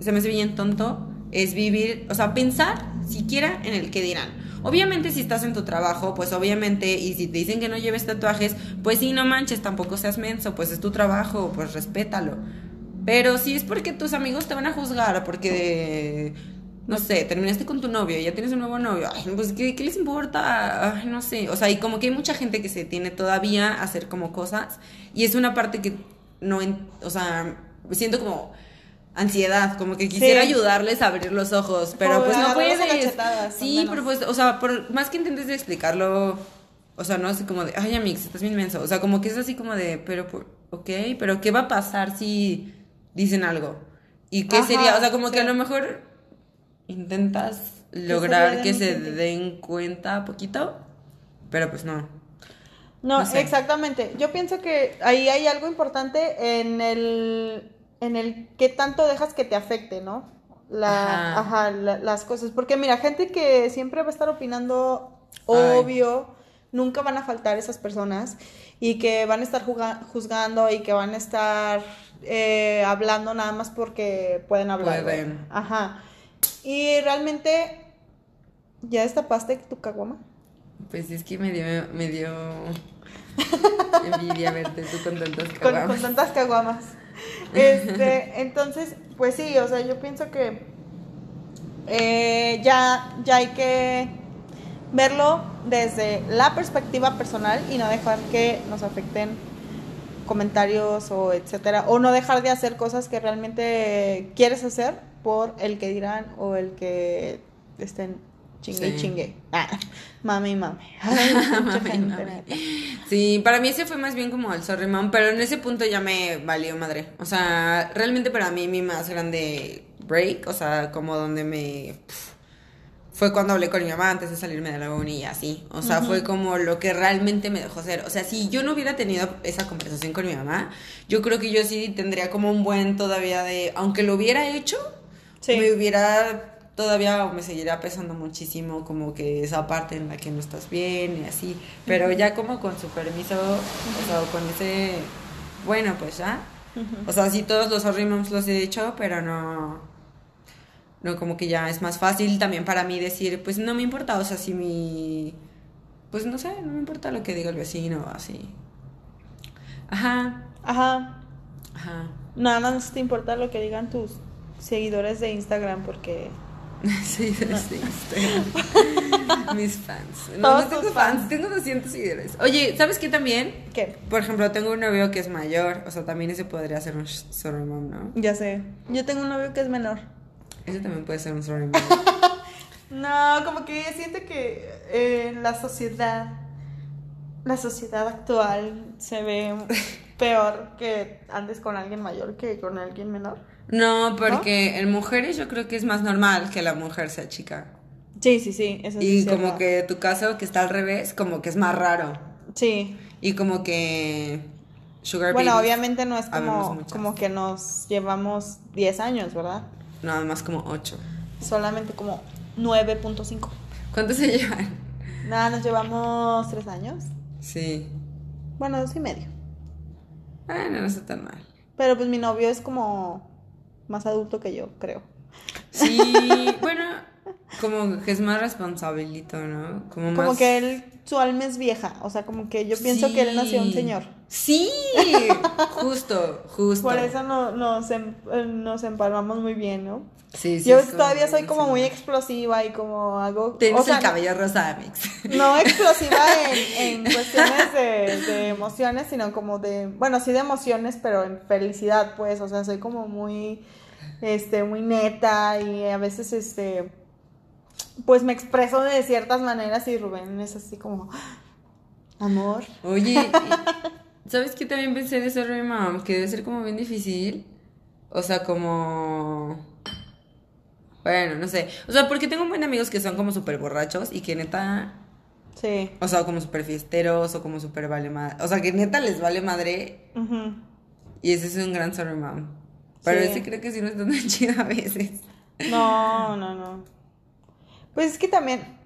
Speaker 2: se me hace bien tonto es vivir, o sea, pensar siquiera en el que dirán. Obviamente si estás en tu trabajo, pues obviamente, y si te dicen que no lleves tatuajes, pues sí, no manches, tampoco seas menso, pues es tu trabajo, pues respétalo. Pero si es porque tus amigos te van a juzgar, porque, no sé, terminaste con tu novio, ya tienes un nuevo novio, pues ¿qué, les importa? no sé, o sea, y como que hay mucha gente que se tiene todavía a hacer como cosas, y es una parte que no, o sea, siento como ansiedad, como que quisiera ayudarles a abrir los ojos, pero pues no puedes. Sí, pero pues, o sea, por más que intentes de explicarlo, o sea, no así como de, ay, Amix, estás bien inmenso. O sea, como que es así como de, pero, ok, pero ¿qué va a pasar si dicen algo. ¿Y qué sería? O sea, como que a lo mejor intentas lograr que se den cuenta poquito, pero pues no.
Speaker 1: No, exactamente. Yo pienso que ahí hay algo importante en el en el qué tanto dejas que te afecte, ¿no? La, ajá. las cosas. Porque mira, gente que siempre va a estar opinando obvio, nunca van a faltar esas personas y que van a estar juzgando y que van a estar eh, hablando nada más porque pueden hablar. Pueden. Ajá. Y realmente, ¿ya destapaste tu caguama?
Speaker 2: Pues es que me dio, me dio envidia verte tú con tantas caguamas.
Speaker 1: Con, tantas caguamas. Este, entonces, pues sí, o sea, yo pienso que eh, ya, ya hay que verlo desde la perspectiva personal y no dejar que nos afecten comentarios o etcétera, o no dejar de hacer cosas que realmente quieres hacer por el que dirán o el que estén chingue y chingue. Ah, mami, mami.
Speaker 2: Sí, para mí ese fue más bien como el sorry mom, pero en ese punto ya me valió madre. O sea, realmente para mí mi más grande break, o sea, como donde me fue cuando hablé con mi mamá antes de salirme de la uni y así. O sea, fue como lo que realmente me dejó ser. O sea, si yo no hubiera tenido esa conversación con mi mamá, yo creo que yo sí tendría como un buen todavía de, aunque lo hubiera hecho, me hubiera todavía me seguiría pesando muchísimo como que esa parte en la que no estás bien y así. Pero ya como con su permiso, o sea, con ese, bueno, pues ya. O sea, sí todos los sorry los he hecho, pero no ¿no? Como que ya es más fácil también para mí decir, pues no me importa, o sea, si mi... Pues no sé, no me importa lo que diga el vecino, así. Ajá.
Speaker 1: Ajá. Ajá. Nada más te importa lo que digan tus seguidores de Instagram porque...
Speaker 2: Instagram. Mis fans. No, no tengo fans. tengo 200 seguidores. Oye, ¿sabes qué también?
Speaker 1: ¿Qué?
Speaker 2: Por ejemplo, tengo un novio que es mayor, o sea, también ese podría ser un sorry mom, ¿no?
Speaker 1: Ya sé. Yo tengo un novio que es menor.
Speaker 2: Ese también puede ser un story
Speaker 1: No, como que siento que en eh, la sociedad, la sociedad actual se ve peor que antes con alguien mayor que con alguien menor.
Speaker 2: No, porque en mujeres yo creo que es más normal que la mujer sea chica.
Speaker 1: Sí, sí, sí. Eso
Speaker 2: y como que tu caso que está al revés, como que es más raro.
Speaker 1: Sí.
Speaker 2: Y como que
Speaker 1: Sugar Bueno, obviamente no es como, como que nos llevamos 10 años, ¿verdad?
Speaker 2: Nada más como 8.
Speaker 1: Solamente como 9.5.
Speaker 2: ¿Cuánto se llevan?
Speaker 1: Nada, nos llevamos 3 años.
Speaker 2: Sí.
Speaker 1: Bueno, dos y medio.
Speaker 2: Bueno, no está tan mal.
Speaker 1: Pero pues mi novio es como más adulto que yo, creo.
Speaker 2: Sí, bueno, como que es más responsabilito, ¿no?
Speaker 1: Como, como que él, su alma es vieja, o sea, como que yo pienso que él nació un señor.
Speaker 2: Sí, justo, justo.
Speaker 1: Por eso no, nos, em, nos empalmamos muy bien, ¿no?
Speaker 2: Sí, sí.
Speaker 1: Yo todavía soy como muy explosiva y como hago...
Speaker 2: Tienes el cabello rosa, Mix.
Speaker 1: No explosiva en, en cuestiones de, de, emociones, sino como de... Bueno, sí de emociones, pero en felicidad, pues. O sea, soy como muy... Este, muy neta y a veces, este... Pues me expreso de ciertas maneras y Rubén es así como... Amor.
Speaker 2: Oye, ¿Sabes qué también pensé de ser mom? Que debe ser como bien difícil. O sea, como... Bueno, no sé. O sea, porque tengo buen amigos que son como súper borrachos y que neta...
Speaker 1: Sí.
Speaker 2: O sea, como súper fiesteros o como súper vale madre. O sea, que neta les vale madre. Y ese es un gran sorry mom. Pero
Speaker 1: Sí.
Speaker 2: ese creo que sí no está tan chido a veces.
Speaker 1: No, no, no. Pues es que también,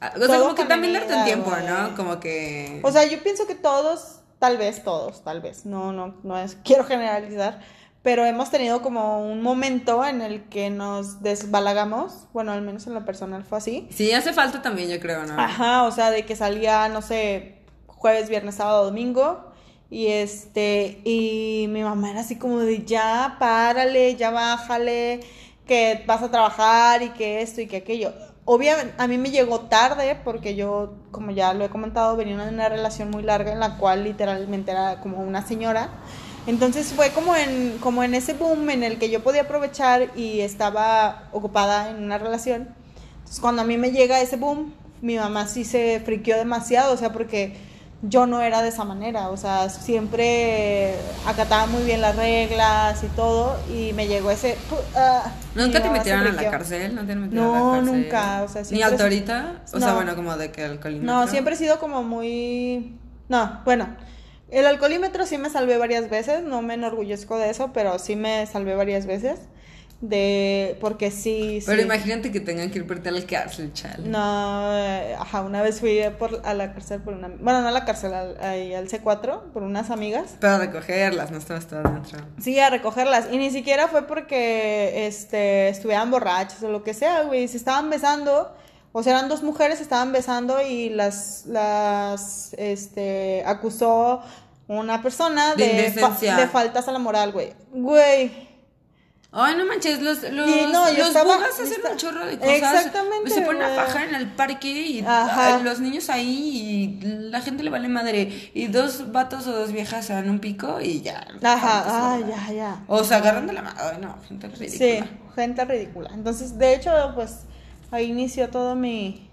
Speaker 2: Ah, O sea, como que también darte un tiempo. ¿no? Como que...
Speaker 1: o sea, yo pienso que todos, tal vez todos, tal vez, no, no, no es, quiero generalizar, pero hemos tenido como un momento en el que nos desbalagamos, bueno, al menos en lo personal fue así.
Speaker 2: Sí, hace falta también, yo creo, ¿no?
Speaker 1: Ajá, o sea, de que salía, no sé, jueves, viernes, sábado, domingo. Y este, y mi mamá era así como de ya, párale, ya bájale, que vas a trabajar y que esto y que aquello. Obviamente, a mí me llegó tarde porque yo, como ya lo he comentado, venía de una relación muy larga en la cual literalmente era como una señora. Entonces fue como en, como en ese boom en el que yo podía aprovechar y estaba ocupada en una relación. Entonces, cuando a mí me llega ese boom, mi mamá sí se friqueó demasiado, o sea, porque yo no era de esa manera, o sea, siempre acataba muy bien las reglas y todo, y me llegó ese... ah,
Speaker 2: ¿Nunca te metieron a la cárcel? ¿No te han metido a
Speaker 1: No,
Speaker 2: la cárcel?
Speaker 1: nunca, o sea,
Speaker 2: ¿Ni alto ahorita? O sea,
Speaker 1: No.
Speaker 2: bueno, como de que alcoholímetro.
Speaker 1: No, siempre he sido como muy... No, bueno, el alcoholímetro sí me salvé varias veces, no me enorgullezco de eso, pero sí me salvé varias veces, de... porque sí...
Speaker 2: Pero
Speaker 1: sí.
Speaker 2: imagínate que tengan que ir por a la cárcel, chale.
Speaker 1: No, eh, ajá, una vez fui por, a la cárcel por una... Bueno, no a la cárcel, al, al C4, por unas amigas.
Speaker 2: Para recogerlas, no estabas todo adentro.
Speaker 1: Sí, a recogerlas. Y ni siquiera fue porque este, estuvieran borrachos o lo que sea, güey. Se estaban besando. O sea, eran dos mujeres, se estaban besando y las, las, este, acusó una persona
Speaker 2: De
Speaker 1: de, fa- de faltas a la moral, güey. Güey.
Speaker 2: Ay, no manches, los, los,
Speaker 1: no,
Speaker 2: los
Speaker 1: estaba-
Speaker 2: bugas hacen un chorro de cosas.
Speaker 1: Exactamente,
Speaker 2: Se ponen a bajar en el parque y a los niños ahí y la gente le vale madre. Y dos vatos o dos viejas se dan un pico y ya.
Speaker 1: Ajá, ay, ya, ya.
Speaker 2: O se agarran de la mano. Ay, no, gente ridícula.
Speaker 1: Sí, gente ridícula. Entonces, de hecho, pues ahí inició todo mi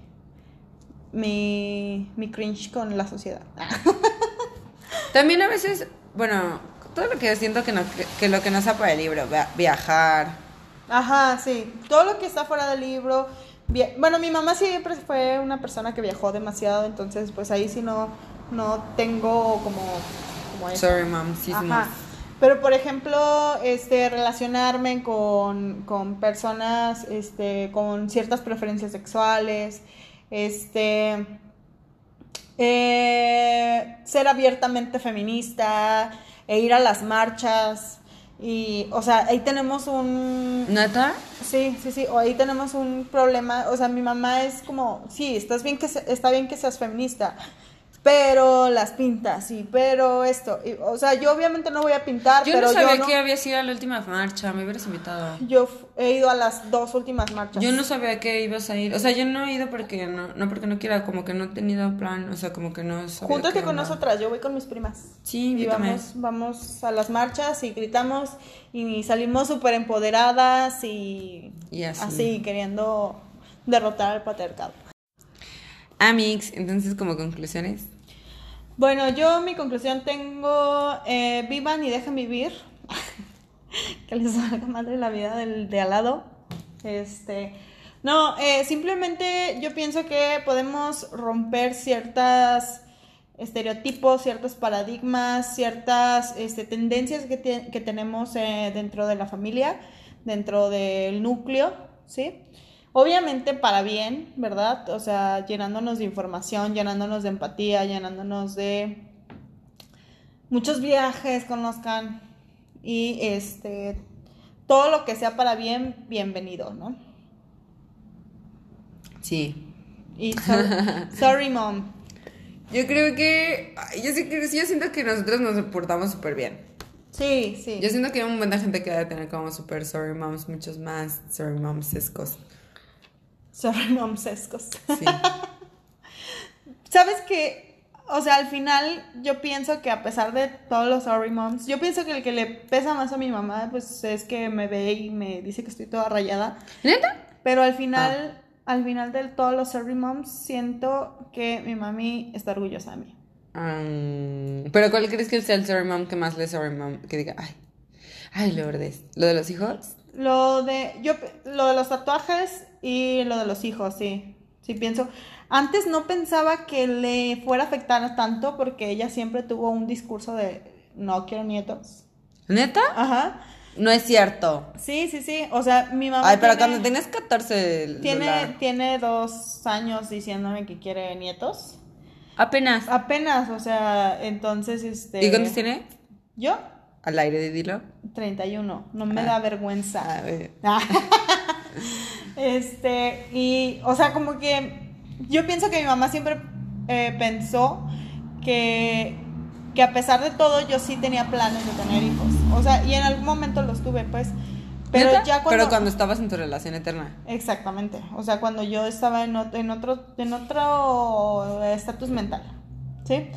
Speaker 1: mi, mi cringe con la sociedad.
Speaker 2: También a veces, bueno, todo lo que siento que, no, que, que lo que no sea para el libro, via- viajar.
Speaker 1: Ajá, sí. Todo lo que está fuera del libro. via- Bueno, mi mamá siempre fue una persona que viajó demasiado, entonces pues ahí sí no, no tengo como, como eso.
Speaker 2: Sorry, mom, sí,
Speaker 1: Ajá. Pero por ejemplo, este, relacionarme con, con personas este, con ciertas preferencias sexuales, este, eh, ser abiertamente feminista, e ir a las marchas. Y, o sea, ahí tenemos un,
Speaker 2: ¿Nata?
Speaker 1: Sí, sí, sí, o ahí tenemos un problema, o sea, mi mamá es como, sí, estás bien que se- está bien que seas feminista, pero las pintas, sí, pero esto, y, o sea, yo obviamente no voy a pintar,
Speaker 2: Yo
Speaker 1: pero
Speaker 2: no sabía
Speaker 1: yo no,
Speaker 2: que había sido la última marcha, me hubieras invitado.
Speaker 1: yo he ido a las dos últimas marchas.
Speaker 2: Yo no sabía que ibas a ir, o sea, yo no he ido porque no, no porque no quiera, como que no he tenido plan, o sea, como que no sabía
Speaker 1: Júntate
Speaker 2: qué
Speaker 1: con nosotras, yo voy con mis primas.
Speaker 2: Sí,
Speaker 1: Y vamos, vamos a las marchas y gritamos y salimos súper empoderadas y
Speaker 2: Y así.
Speaker 1: así, queriendo derrotar al patriarcado.
Speaker 2: Amix, entonces como conclusiones.
Speaker 1: Bueno, yo mi conclusión tengo, eh, vivan y dejen vivir, que les valga madre la vida del de al lado. Este, no, eh, simplemente yo pienso que podemos romper ciertas estereotipos, ciertos paradigmas, ciertas este, tendencias que, que tenemos eh, dentro de la familia, dentro del núcleo, ¿sí? Obviamente para bien, ¿verdad? O sea, llenándonos de información, llenándonos de empatía, llenándonos de muchos viajes, conozcan y este todo lo que sea para bien, bienvenido, ¿no?
Speaker 2: Sí.
Speaker 1: Y so- sorry mom.
Speaker 2: Yo creo que, yo, sí, que- yo siento que nosotros nos portamos súper bien.
Speaker 1: Sí, sí.
Speaker 2: Yo siento que hay un montón de gente que debe tener como super sorry moms, muchos más sorry moms sescos.
Speaker 1: Sorry mom sescos.
Speaker 2: Sí.
Speaker 1: ¿Sabes que O sea, al final yo pienso que a pesar de todos los sorry moms, yo pienso que el que le pesa más a mi mamá, pues es que me ve y me dice que estoy toda rayada.
Speaker 2: ¿Neta?
Speaker 1: Pero al final, al final de todos los sorry moms, siento que mi mami está orgullosa de mí.
Speaker 2: Mm, pero ¿cuál crees que sea el sorry mom que más le sorry mom? Que diga, ay, ay, Lourdes. ¿Lo de los hijos?
Speaker 1: Lo de, yo, lo de los tatuajes y lo de los hijos, sí. Sí pienso. Antes no pensaba que le fuera a afectar tanto porque ella siempre tuvo un discurso de no quiero nietos.
Speaker 2: ¿Neta?
Speaker 1: Ajá.
Speaker 2: No es cierto.
Speaker 1: Sí, sí, sí. O sea, mi mamá.
Speaker 2: Ay, pero
Speaker 1: tiene-
Speaker 2: cuando tenías 14.
Speaker 1: Tiene, tiene dos años diciéndome que quiere nietos.
Speaker 2: Apenas.
Speaker 1: Apenas, o sea, entonces, este...
Speaker 2: ¿Y cuántos tiene?
Speaker 1: Yo,
Speaker 2: Al aire de dilo.
Speaker 1: 31. No me
Speaker 2: Ah.
Speaker 1: da vergüenza.
Speaker 2: A ver.
Speaker 1: este, y, o sea, como que yo pienso que mi mamá siempre eh, pensó que, que a pesar de todo yo sí tenía planes de tener hijos. O sea, y en algún momento los tuve, pues. Pero
Speaker 2: ¿Neta?
Speaker 1: ya cuando...
Speaker 2: Pero cuando estabas en tu relación eterna.
Speaker 1: Exactamente. O sea, cuando yo estaba en otro, en otro, en otro estatus mental. ¿Sí?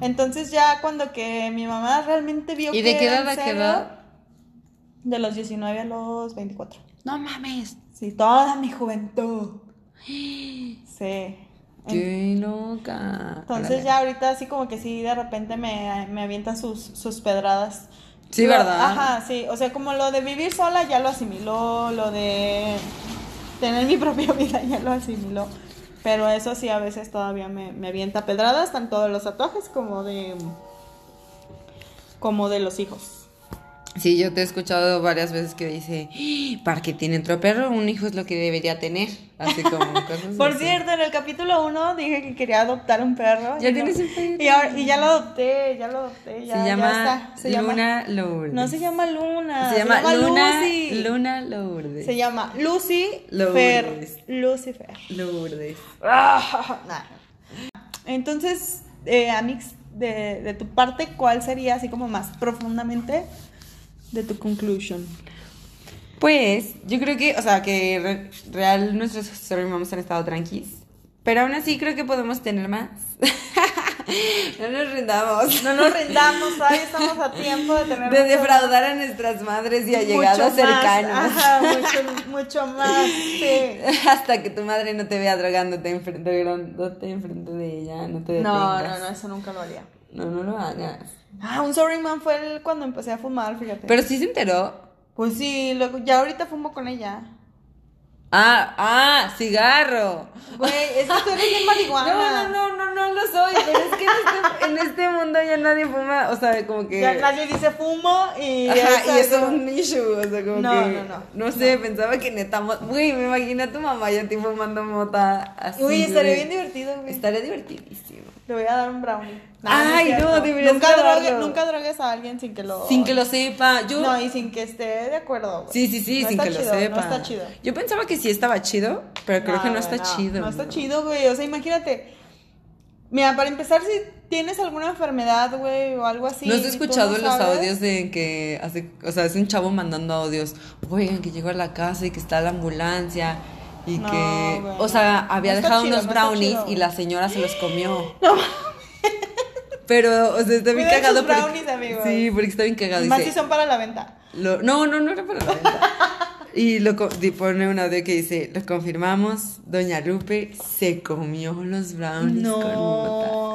Speaker 1: Entonces ya cuando que mi mamá realmente vio
Speaker 2: ¿Y
Speaker 1: que
Speaker 2: de qué edad a qué edad?
Speaker 1: De los 19 a los 24.
Speaker 2: No mames.
Speaker 1: Sí, toda mi juventud. Sí.
Speaker 2: Qué loca.
Speaker 1: Entonces
Speaker 2: Órale.
Speaker 1: ya ahorita así como que sí, de repente me, me avientan sus, sus pedradas.
Speaker 2: Sí, ¿verdad?
Speaker 1: Ajá, sí. O sea, como lo de vivir sola ya lo asimiló, lo de tener mi propia vida ya lo asimiló. Pero eso sí, a veces todavía me, me avienta pedradas, tanto de los tatuajes como de como de los hijos.
Speaker 2: Sí, yo te he escuchado varias veces que dice, "Ah, para que tiene otro perro, un hijo es lo que debería tener. Así como cosas
Speaker 1: Por
Speaker 2: así.
Speaker 1: cierto, en el capítulo 1 dije que quería adoptar un perro.
Speaker 2: Ya
Speaker 1: y
Speaker 2: tienes un perro.
Speaker 1: Y, ahora- y ya lo adopté, ya lo adopté. Ya,
Speaker 2: se
Speaker 1: ya
Speaker 2: llama
Speaker 1: está. Se llama-
Speaker 2: Luna Lourdes.
Speaker 1: No se llama Luna.
Speaker 2: Se llama, Luna,
Speaker 1: Lucy.
Speaker 2: Luna Lourdes.
Speaker 1: Se llama Lucy
Speaker 2: Lourdes.
Speaker 1: Fer. Lucifer.
Speaker 2: Lourdes.
Speaker 1: Entonces, eh, Amix, de, de tu parte, ¿cuál sería así como más profundamente de tu conclusion?
Speaker 2: Pues, yo creo que, o sea, que re- real nuestros sorry moms han estado tranquis. Pero aún así creo que podemos tener más. no nos rindamos.
Speaker 1: No nos rindamos, todavía estamos a tiempo de tener
Speaker 2: De defraudar a nuestras madres y allegados cercanos.
Speaker 1: Ajá, mucho, mucho más, sí.
Speaker 2: Hasta que tu madre no te vea drogándote enfrente, drogándote enfrente de ella, no te
Speaker 1: No, no, no, eso nunca lo haría.
Speaker 2: No, no lo hagas.
Speaker 1: Ah, un sorry man fue el cuando empecé a fumar, fíjate.
Speaker 2: Pero sí se enteró.
Speaker 1: pues sí, luego, ya ahorita fumo con ella.
Speaker 2: Ah, ah, cigarro.
Speaker 1: Güey, es que tú eres bien marihuana.
Speaker 2: No, no, no, no, no lo soy. Pero es que en este, en este mundo ya nadie fuma. O sea, como que.
Speaker 1: Ya nadie dice fumo y...
Speaker 2: Ajá, y eso es un issue, o sea, como
Speaker 1: No,
Speaker 2: que...
Speaker 1: no, no.
Speaker 2: No sé, pensaba que neta... Güey, me imaginé a tu mamá ya tipo fumando mota así.
Speaker 1: Uy, estaría bien divertido, güey.
Speaker 2: Estaría divertidísimo.
Speaker 1: Le voy a dar un brownie.
Speaker 2: Ay, no, deberías
Speaker 1: nunca, drogues a alguien sin que lo...
Speaker 2: Sin que lo sepa. Yo...
Speaker 1: No, y sin que esté de acuerdo.
Speaker 2: Sí, sí, sí,
Speaker 1: No
Speaker 2: sin que
Speaker 1: chido,
Speaker 2: lo sepa.
Speaker 1: No está chido.
Speaker 2: Yo pensaba que sí estaba chido, pero creo que no está chido.
Speaker 1: No está chido, güey. O sea, imagínate. Mira, para empezar, si tienes alguna enfermedad, güey, o algo así.
Speaker 2: ¿No has escuchado
Speaker 1: no
Speaker 2: los
Speaker 1: sabes?
Speaker 2: audios de que hace, o sea, es un chavo mandando audios, oigan, que llegó a la casa y que está la ambulancia y
Speaker 1: No,
Speaker 2: que,
Speaker 1: güey,
Speaker 2: o sea,
Speaker 1: no.
Speaker 2: había
Speaker 1: No
Speaker 2: dejado
Speaker 1: chido,
Speaker 2: unos
Speaker 1: no
Speaker 2: brownies
Speaker 1: chido,
Speaker 2: y la señora se los comió. Pero, o sea, está bien
Speaker 1: Cuiden
Speaker 2: cagado.
Speaker 1: sus
Speaker 2: porque-
Speaker 1: brownies, amigos.
Speaker 2: Sí, porque está bien cagado.
Speaker 1: Más
Speaker 2: dice,
Speaker 1: si son para la venta.
Speaker 2: lo- no, no, no era para la venta. Y lo, co- di- pone un audio que dice, lo confirmamos, doña Lupe se comió los brownies con mota.
Speaker 1: No.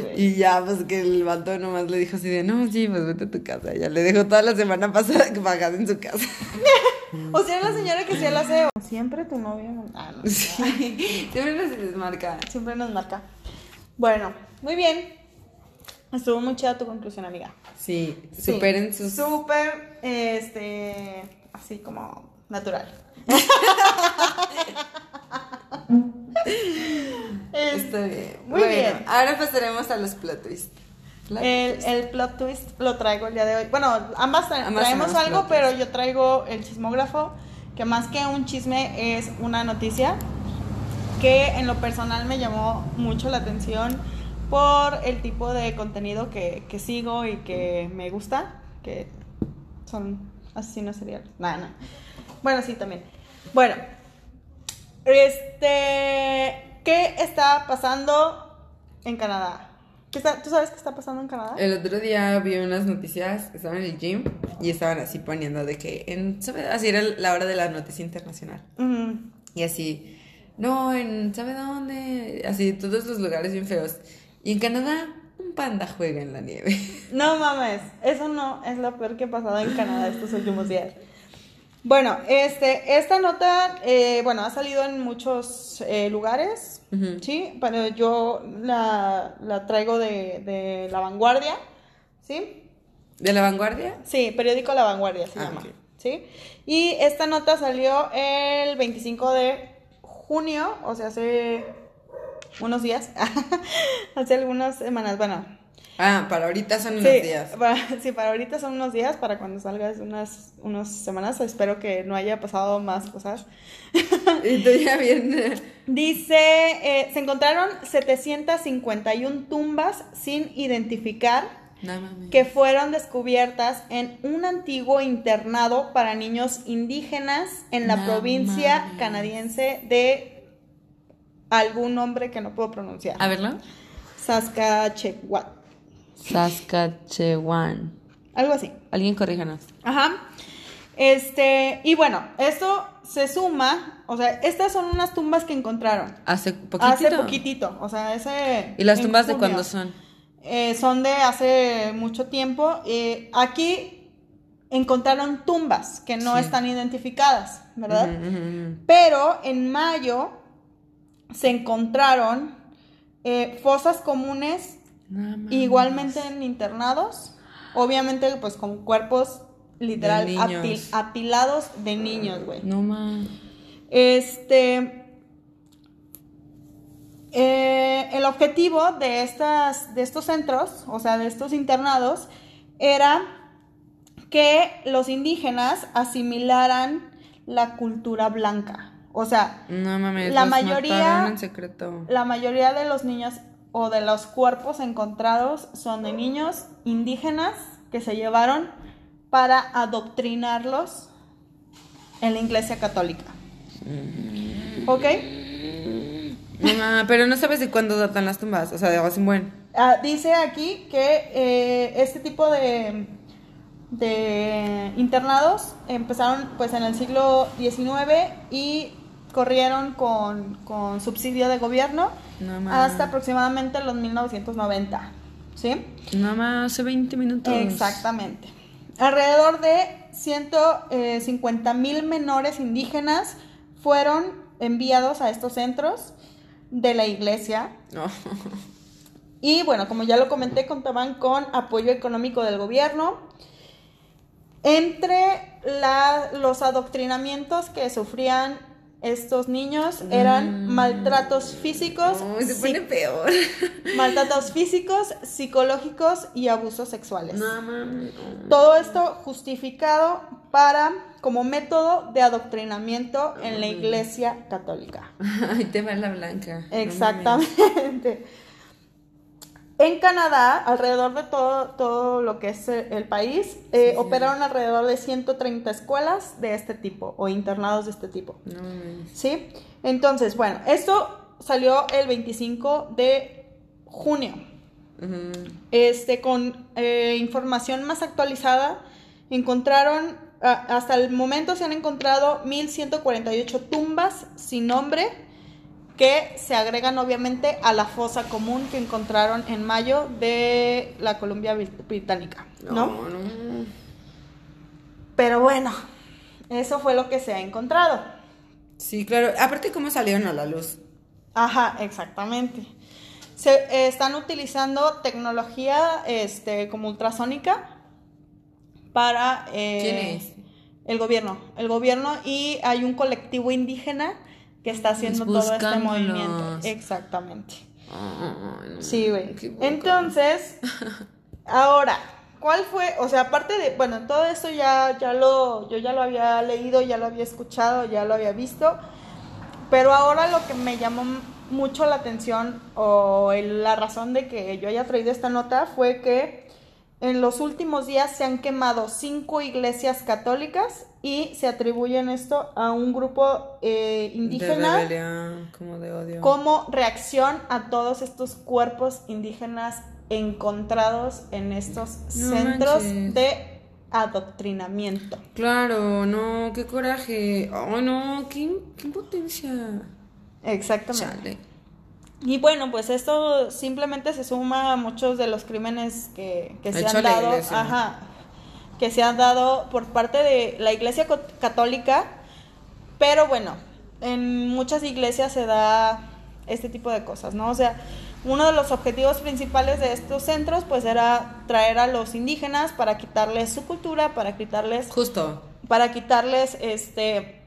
Speaker 1: güey.
Speaker 2: Y ya, pues que el vato nomás le dijo así de, no, sí, pues vete a tu casa. Ya le dejó toda la semana pasada que pagada en su casa.
Speaker 1: O sea, la señora que sí la hace. Siempre tu novio. Ah, no.
Speaker 2: Sí, siempre se desmarca.
Speaker 1: Siempre nos marca. Bueno, muy bien. Estuvo muy chida tu conclusión, amiga.
Speaker 2: Sí,
Speaker 1: Sí.
Speaker 2: superen sus...
Speaker 1: Súper, este, así como natural. Es-
Speaker 2: Está bien.
Speaker 1: Muy
Speaker 2: Bueno,
Speaker 1: bien.
Speaker 2: Ahora pasaremos a los plot twists. Plot
Speaker 1: El,
Speaker 2: twist.
Speaker 1: el plot twist lo traigo el día de hoy. Bueno, ambas, tra-
Speaker 2: Ambas
Speaker 1: traemos algo, pero yo traigo el chismógrafo, que más que un chisme es una noticia que en lo personal me llamó mucho la atención por el tipo de contenido que, que sigo y que me gusta, que son asesinos seriales. Nada, no. Bueno, sí, también. Bueno, este, ¿qué está pasando en Canadá? ¿Qué está- ¿Tú sabes qué está pasando en Canadá?
Speaker 2: El otro día vi unas noticias, estaba en el gym y estaban así poniendo de que en, así era la hora de la noticia internacional. Y así, no, en, ¿sabe dónde? Así, todos los lugares bien feos. Y en Canadá, un panda juega en la nieve.
Speaker 1: No mames, eso no es lo peor que ha pasado en Canadá estos últimos días. Bueno, este, esta nota, eh, bueno, ha salido en muchos eh, lugares. ¿sí? Pero yo la, la traigo de, de La Vanguardia, ¿sí?
Speaker 2: ¿De la vanguardia?
Speaker 1: Sí, periódico La Vanguardia se
Speaker 2: Ah,
Speaker 1: llama. ¿sí? Y esta nota salió el 25 de junio, o sea, hace unos días, hace algunas semanas, bueno,
Speaker 2: Ah, para ahorita son unos días.
Speaker 1: Para, sí, para ahorita son unos días, para cuando salga es unas, unas semanas. Espero que no haya pasado más cosas.
Speaker 2: Y tú ya bien.
Speaker 1: Dice, eh, se encontraron 751 tumbas sin identificar que fueron descubiertas en un antiguo internado para niños indígenas en la
Speaker 2: No
Speaker 1: provincia canadiense de algún nombre que no puedo pronunciar.
Speaker 2: A verlo.
Speaker 1: Saskatchewan.
Speaker 2: Saskatchewan.
Speaker 1: Algo así.
Speaker 2: Alguien corríjanos.
Speaker 1: Ajá. Este, y bueno, esto se suma, o sea, estas son unas tumbas que encontraron
Speaker 2: Hace poquitito.
Speaker 1: hace poquitito, o sea, ese...
Speaker 2: ¿Y las tumbas de cuándo son?
Speaker 1: Eh, son de hace mucho tiempo. Eh, aquí encontraron tumbas que no
Speaker 2: Sí.
Speaker 1: están identificadas, ¿verdad? Pero en mayo se encontraron eh, fosas comunes
Speaker 2: No
Speaker 1: igualmente en internados, obviamente pues con cuerpos literal
Speaker 2: De niños.
Speaker 1: apil- apilados de niños, güey.
Speaker 2: No mames.
Speaker 1: Este eh, el objetivo de estas de estos centros, o sea, de estos internados era que los indígenas asimilaran la cultura blanca. O sea,
Speaker 2: No mames.
Speaker 1: La mayoría-
Speaker 2: mataron en secreto.
Speaker 1: la mayoría de los niños o de los cuerpos encontrados son de niños indígenas que se llevaron para adoctrinarlos en la iglesia católica. ¿Ok?
Speaker 2: No mames, pero no sabes de cuándo datan las tumbas. O sea, de un buen.
Speaker 1: Ah, dice aquí que eh, este tipo de, de internados empezaron pues en el siglo XIX y corrieron con, con subsidio de gobierno
Speaker 2: No
Speaker 1: hasta aproximadamente los 1990. ¿Sí?
Speaker 2: No mames, hace 20 minutos.
Speaker 1: Exactamente. Alrededor de 150 mil menores indígenas fueron enviados a estos centros de la iglesia
Speaker 2: No.
Speaker 1: y bueno, como ya lo comenté, contaban con apoyo económico del gobierno. Entre la- los adoctrinamientos que sufrían estos niños eran maltratos físicos,
Speaker 2: No, se pone peor.
Speaker 1: maltratos físicos, psicológicos y abusos sexuales.
Speaker 2: No mames. no.
Speaker 1: Todo esto justificado para como método de adoctrinamiento en la Iglesia Católica.
Speaker 2: Ay, te va la blanca.
Speaker 1: Exactamente. En Canadá, alrededor de todo, todo lo que es el, el país, eh,
Speaker 2: Sí, sí.
Speaker 1: operaron alrededor de 130 escuelas de este tipo o internados de este tipo.
Speaker 2: No.
Speaker 1: ¿Sí? Entonces, bueno, esto salió el 25 de junio. Este, con eh, información más actualizada, encontraron, a- hasta el momento se han encontrado 1148 tumbas sin nombre que se agregan obviamente a la fosa común que encontraron en mayo de la Columbia Brit- Británica, ¿no?
Speaker 2: No, no.
Speaker 1: Pero bueno, eso fue lo que se ha encontrado.
Speaker 2: Sí, claro. Aparte, ¿cómo salieron a la luz?
Speaker 1: Ajá, exactamente. Se eh, están utilizando tecnología este, como ultrasónica para... eh,
Speaker 2: ¿Quién es?
Speaker 1: El gobierno. El gobierno y hay un colectivo indígena que está haciendo todo este movimiento. Exactamente.
Speaker 2: Ay, no.
Speaker 1: Sí, güey. Entonces, ahora, ¿cuál fue? O sea, aparte de, bueno, todo esto ya, ya lo, yo ya lo había leído, ya lo había escuchado, ya lo había visto, pero ahora lo que me llamó mucho la atención o el- la razón de que yo haya traído esta nota fue que en los últimos días se han quemado cinco iglesias católicas y se atribuyen esto a un grupo eh,
Speaker 2: De
Speaker 1: indígena
Speaker 2: rebelión, como de odio.
Speaker 1: como reacción a todos estos cuerpos indígenas encontrados en estos
Speaker 2: No
Speaker 1: centros
Speaker 2: manches.
Speaker 1: de adoctrinamiento.
Speaker 2: Claro, no, qué coraje. Ay, no, qué, qué impotencia.
Speaker 1: Exactamente.
Speaker 2: Chale.
Speaker 1: Y bueno, pues esto simplemente se suma a muchos de los crímenes que, que se han dado,
Speaker 2: iglesia.
Speaker 1: ajá, que se han dado por parte de la Iglesia Católica, pero bueno, en muchas iglesias se da este tipo de cosas, ¿no? O sea, uno de los objetivos principales de estos centros pues era traer a los indígenas para quitarles su cultura, para quitarles
Speaker 2: Justo.
Speaker 1: para quitarles este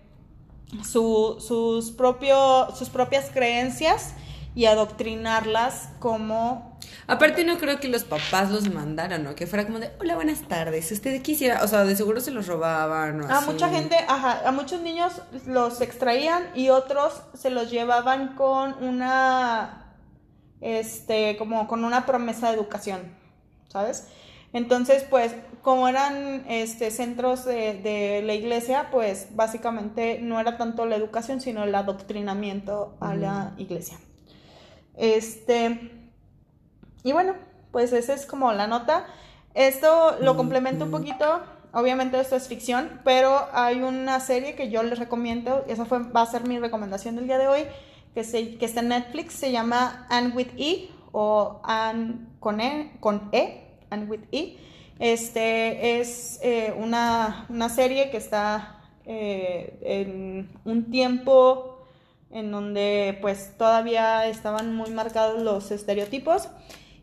Speaker 1: su- sus propio, sus propias creencias y adoctrinarlas como
Speaker 2: Aparte no creo que los papás los mandaran, ¿no? Que fuera como de, hola, buenas tardes, si usted quisiera, o sea, de seguro se los robaban o
Speaker 1: a
Speaker 2: así.
Speaker 1: mucha gente, ajá, a muchos niños los extraían y otros se los llevaban con una este como con una promesa de educación, ¿sabes? Entonces, pues, como eran este centros de, de la iglesia, pues básicamente no era tanto la educación, sino el adoctrinamiento a la iglesia. Este, y bueno, pues esa es como la nota. Esto lo complemento un poquito. Obviamente esto es ficción, pero hay una serie que yo les recomiendo, esa fue, va a ser mi recomendación del día de hoy, que, se, que está en Netflix, se llama Anne with E, o Anne con E, con E, Anne with E. Este es eh, una, una serie que está eh, en un tiempo en donde pues todavía estaban muy marcados los estereotipos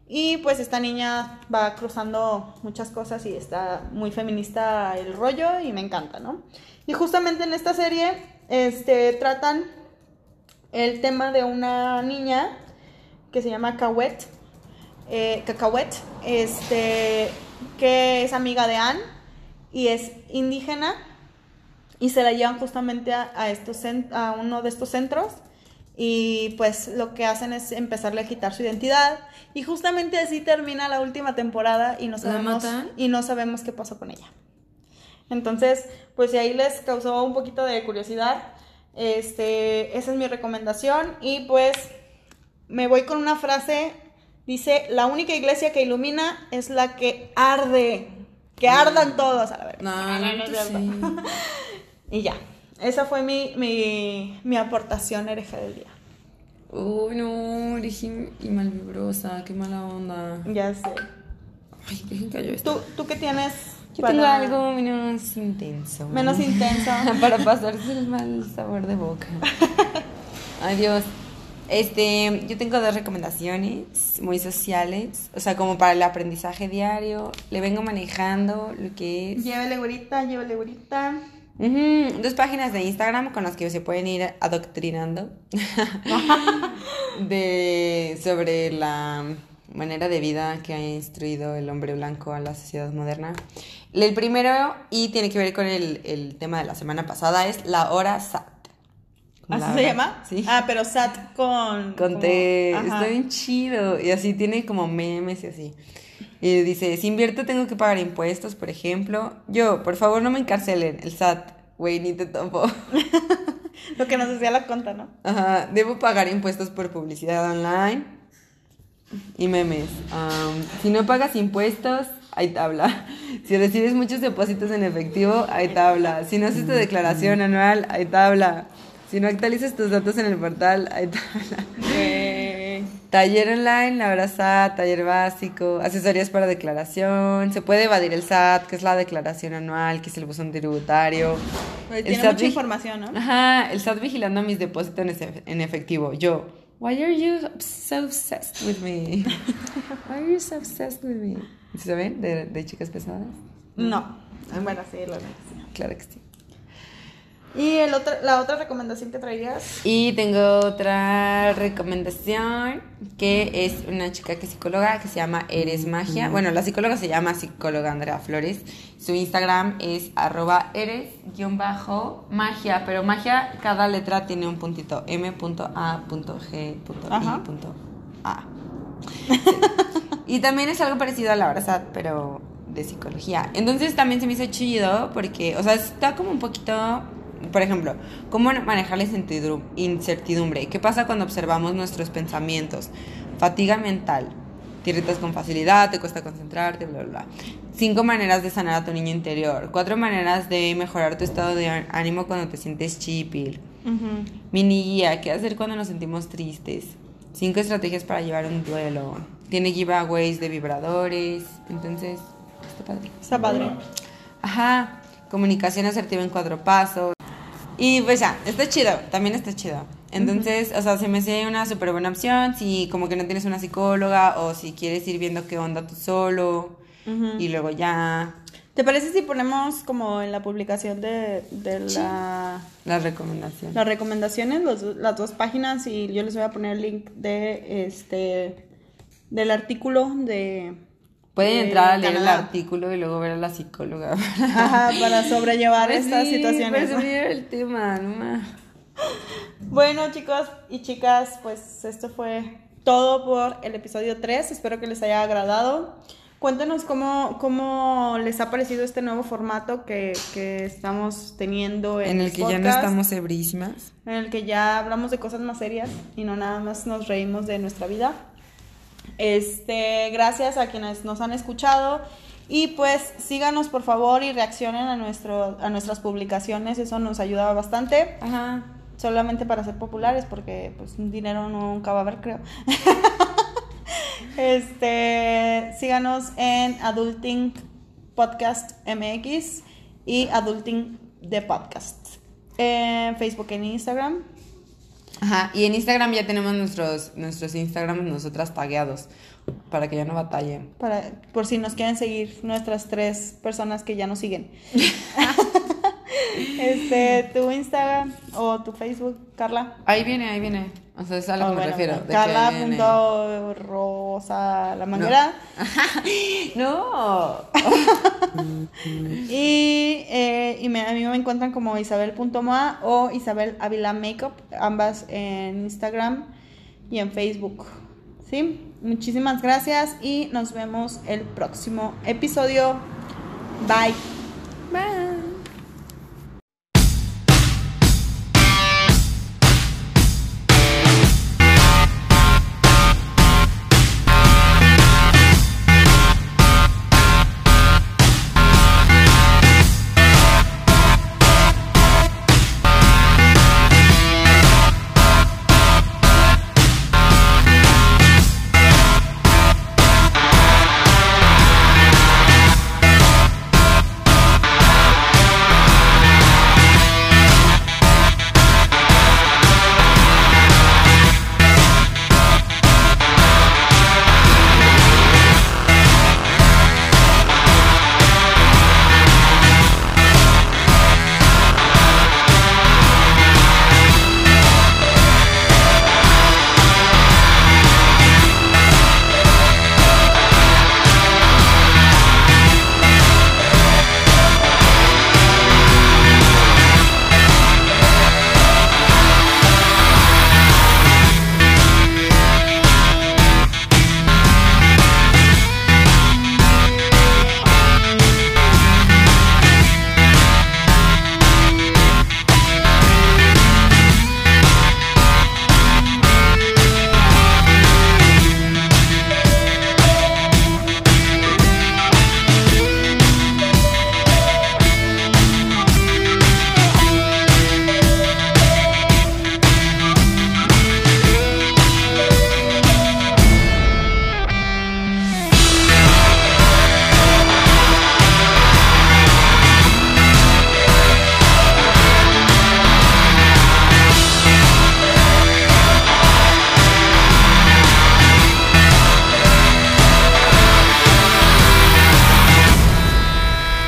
Speaker 1: y pues esta niña va cruzando muchas cosas y está muy feminista el rollo y me encanta, ¿no? Y justamente en esta serie este, tratan el tema de una niña que se llama Cahuet, eh, este, que es amiga de Anne y es indígena y se la llevan justamente a, estos a uno de estos centros y pues lo que hacen es empezarle a quitar su identidad. Y justamente así termina la última temporada y no
Speaker 2: ¿La
Speaker 1: sabemos y no sabemos qué pasó con ella. Entonces, pues si ahí les causó un poquito de curiosidad, este, esa es mi recomendación. Y pues me voy con una frase, dice, la única iglesia que ilumina es la que arde, que ardan todos a la verga.
Speaker 2: No, no, no, sí.
Speaker 1: Y ya, esa fue mi, mi, mi aportación hereje del día.
Speaker 2: Uy, no, origen y malvibrosa, qué mala onda.
Speaker 1: Ya sé.
Speaker 2: Ay, que yo esto.
Speaker 1: ¿Tú, tú qué tienes?
Speaker 2: Yo
Speaker 1: para-
Speaker 2: tengo algo menos intenso.
Speaker 1: Menos intenso.
Speaker 2: para pasarse el mal sabor de boca. Ay, Dios. Este, yo tengo dos recomendaciones muy sociales, o sea, como para el aprendizaje diario. Le vengo manejando lo que es
Speaker 1: Llévele güerita, llévele güerita.
Speaker 2: Ujú, dos páginas de Instagram con las que se pueden ir adoctrinando de sobre la manera de vida que ha instruido el hombre blanco a la sociedad moderna. El primero, y tiene que ver con el, el tema de la semana pasada, es la hora SAT.
Speaker 1: ¿Así se llama?
Speaker 2: Sí.
Speaker 1: Ah, pero SAT con...
Speaker 2: Con
Speaker 1: como-
Speaker 2: T,
Speaker 1: Ajá.
Speaker 2: está bien chido. Y así tiene como memes y así. Y dice, si invierto tengo que pagar impuestos, por ejemplo. Yo, por favor, no me encarcelen. El SAT, güey, ni te topo.
Speaker 1: Lo que nos decía la conta, ¿no?
Speaker 2: Ajá, debo pagar impuestos por publicidad online y memes. Am, si no pagas impuestos, hay tabla. Si recibes muchos depósitos en efectivo, hay tabla. Si no haces tu declaración anual, hay tabla. Si no actualizas tus datos en el portal, hay tabla. Taller online, la hora SAT, taller básico, asesorías para declaración, se puede evadir el SAT, que es la declaración anual, que es el buzón tributario.
Speaker 1: Güey,
Speaker 2: El
Speaker 1: Tiene
Speaker 2: SAT
Speaker 1: mucha información, ¿no?
Speaker 2: Ajá, el SAT vigilando mis depósitos en, efe- en efectivo. Yo, why are you so obsessed with me? Why are you so obsessed with me? ¿Sí ¿Saben? De, de chicas pesadas.
Speaker 1: No. Ah, Bueno, sí, sí.
Speaker 2: Claro que sí.
Speaker 1: ¿Y el otro, la otra recomendación que traías?
Speaker 2: Y tengo otra recomendación que es una chica que es psicóloga que se llama Eres Magia. Bueno, la psicóloga se llama psicóloga Andrea Flores. Su Instagram es arroba eres-magia, pero magia, cada letra tiene un puntito. M.A.G.I.A. Sí. Y también es algo parecido a la verdad, pero de psicología. Entonces también se me hizo chido porque, o sea, está como un poquito, por ejemplo, cómo manejar la incertidum- incertidumbre. ¿Qué pasa cuando observamos nuestros pensamientos? Fatiga mental. Te irritas con facilidad, te cuesta concentrarte, bla, bla, bla. Cinco maneras de sanar a tu niño interior. Cuatro maneras de mejorar tu estado de ánimo cuando te sientes chipil.
Speaker 1: Ujú.
Speaker 2: Mini guía, ¿qué hacer cuando nos sentimos tristes? Cinco estrategias para llevar un duelo. Tiene giveaways de vibradores. Entonces, está padre.
Speaker 1: Está padre.
Speaker 2: Ajá. Comunicación asertiva en cuatro pasos. Y pues ya, está chido. También está chido. Entonces, o sea, se me hace una súper buena opción. Si como que no tienes una psicóloga o si quieres ir viendo qué onda tú solo. Y luego ya.
Speaker 1: ¿Te parece si ponemos como en la publicación de, de la,
Speaker 2: Las recomendaciones.
Speaker 1: las recomendaciones, los- las dos páginas y yo les voy a poner el link de este del artículo de
Speaker 2: Pueden
Speaker 1: de
Speaker 2: entrar a leer el artículo y luego ver a la psicóloga.
Speaker 1: Ajá, para sobrellevar
Speaker 2: Pues
Speaker 1: estas situaciones.
Speaker 2: Para subir el tema, no.
Speaker 1: Bueno, chicos y chicas, pues esto fue todo por el episodio 3. Espero que les haya agradado. Cuéntenos cómo, cómo les ha parecido este nuevo formato que, que estamos teniendo en,
Speaker 2: En el
Speaker 1: el
Speaker 2: que ya no estamos ebrísimas.
Speaker 1: En el que ya hablamos de cosas más serias y no nada más nos reímos de nuestra vida. Este, gracias a quienes nos han escuchado. Y pues síganos por favor y reaccionen a, nuestro, a nuestras publicaciones, eso nos ayuda bastante.
Speaker 2: Ajá.
Speaker 1: solamente para ser populares porque pues dinero nunca va a haber creo. Este síganos en adulting podcast mx y adulting de podcast. En facebook e instagram
Speaker 2: Ajá. Y en Instagram ya tenemos nuestros, nuestros Instagrams nosotras tagueados. Para que ya no batallen.
Speaker 1: para por si nos quieren seguir nuestras tres personas que ya nos siguen este tu instagram o tu facebook Carla
Speaker 2: Ahí viene, ahí viene. O sea, es a lo
Speaker 1: Oh,
Speaker 2: que me refiero.
Speaker 1: Carla
Speaker 2: viene.
Speaker 1: punto rosa la manguera
Speaker 2: No.
Speaker 1: Y, eh, y me- a mí me encuentran como Isabel.moa o Isabel Avila Makeup, ambas en Instagram y en Facebook. ¿Sí? Muchísimas gracias y nos vemos el próximo episodio. Bye.
Speaker 2: Bye.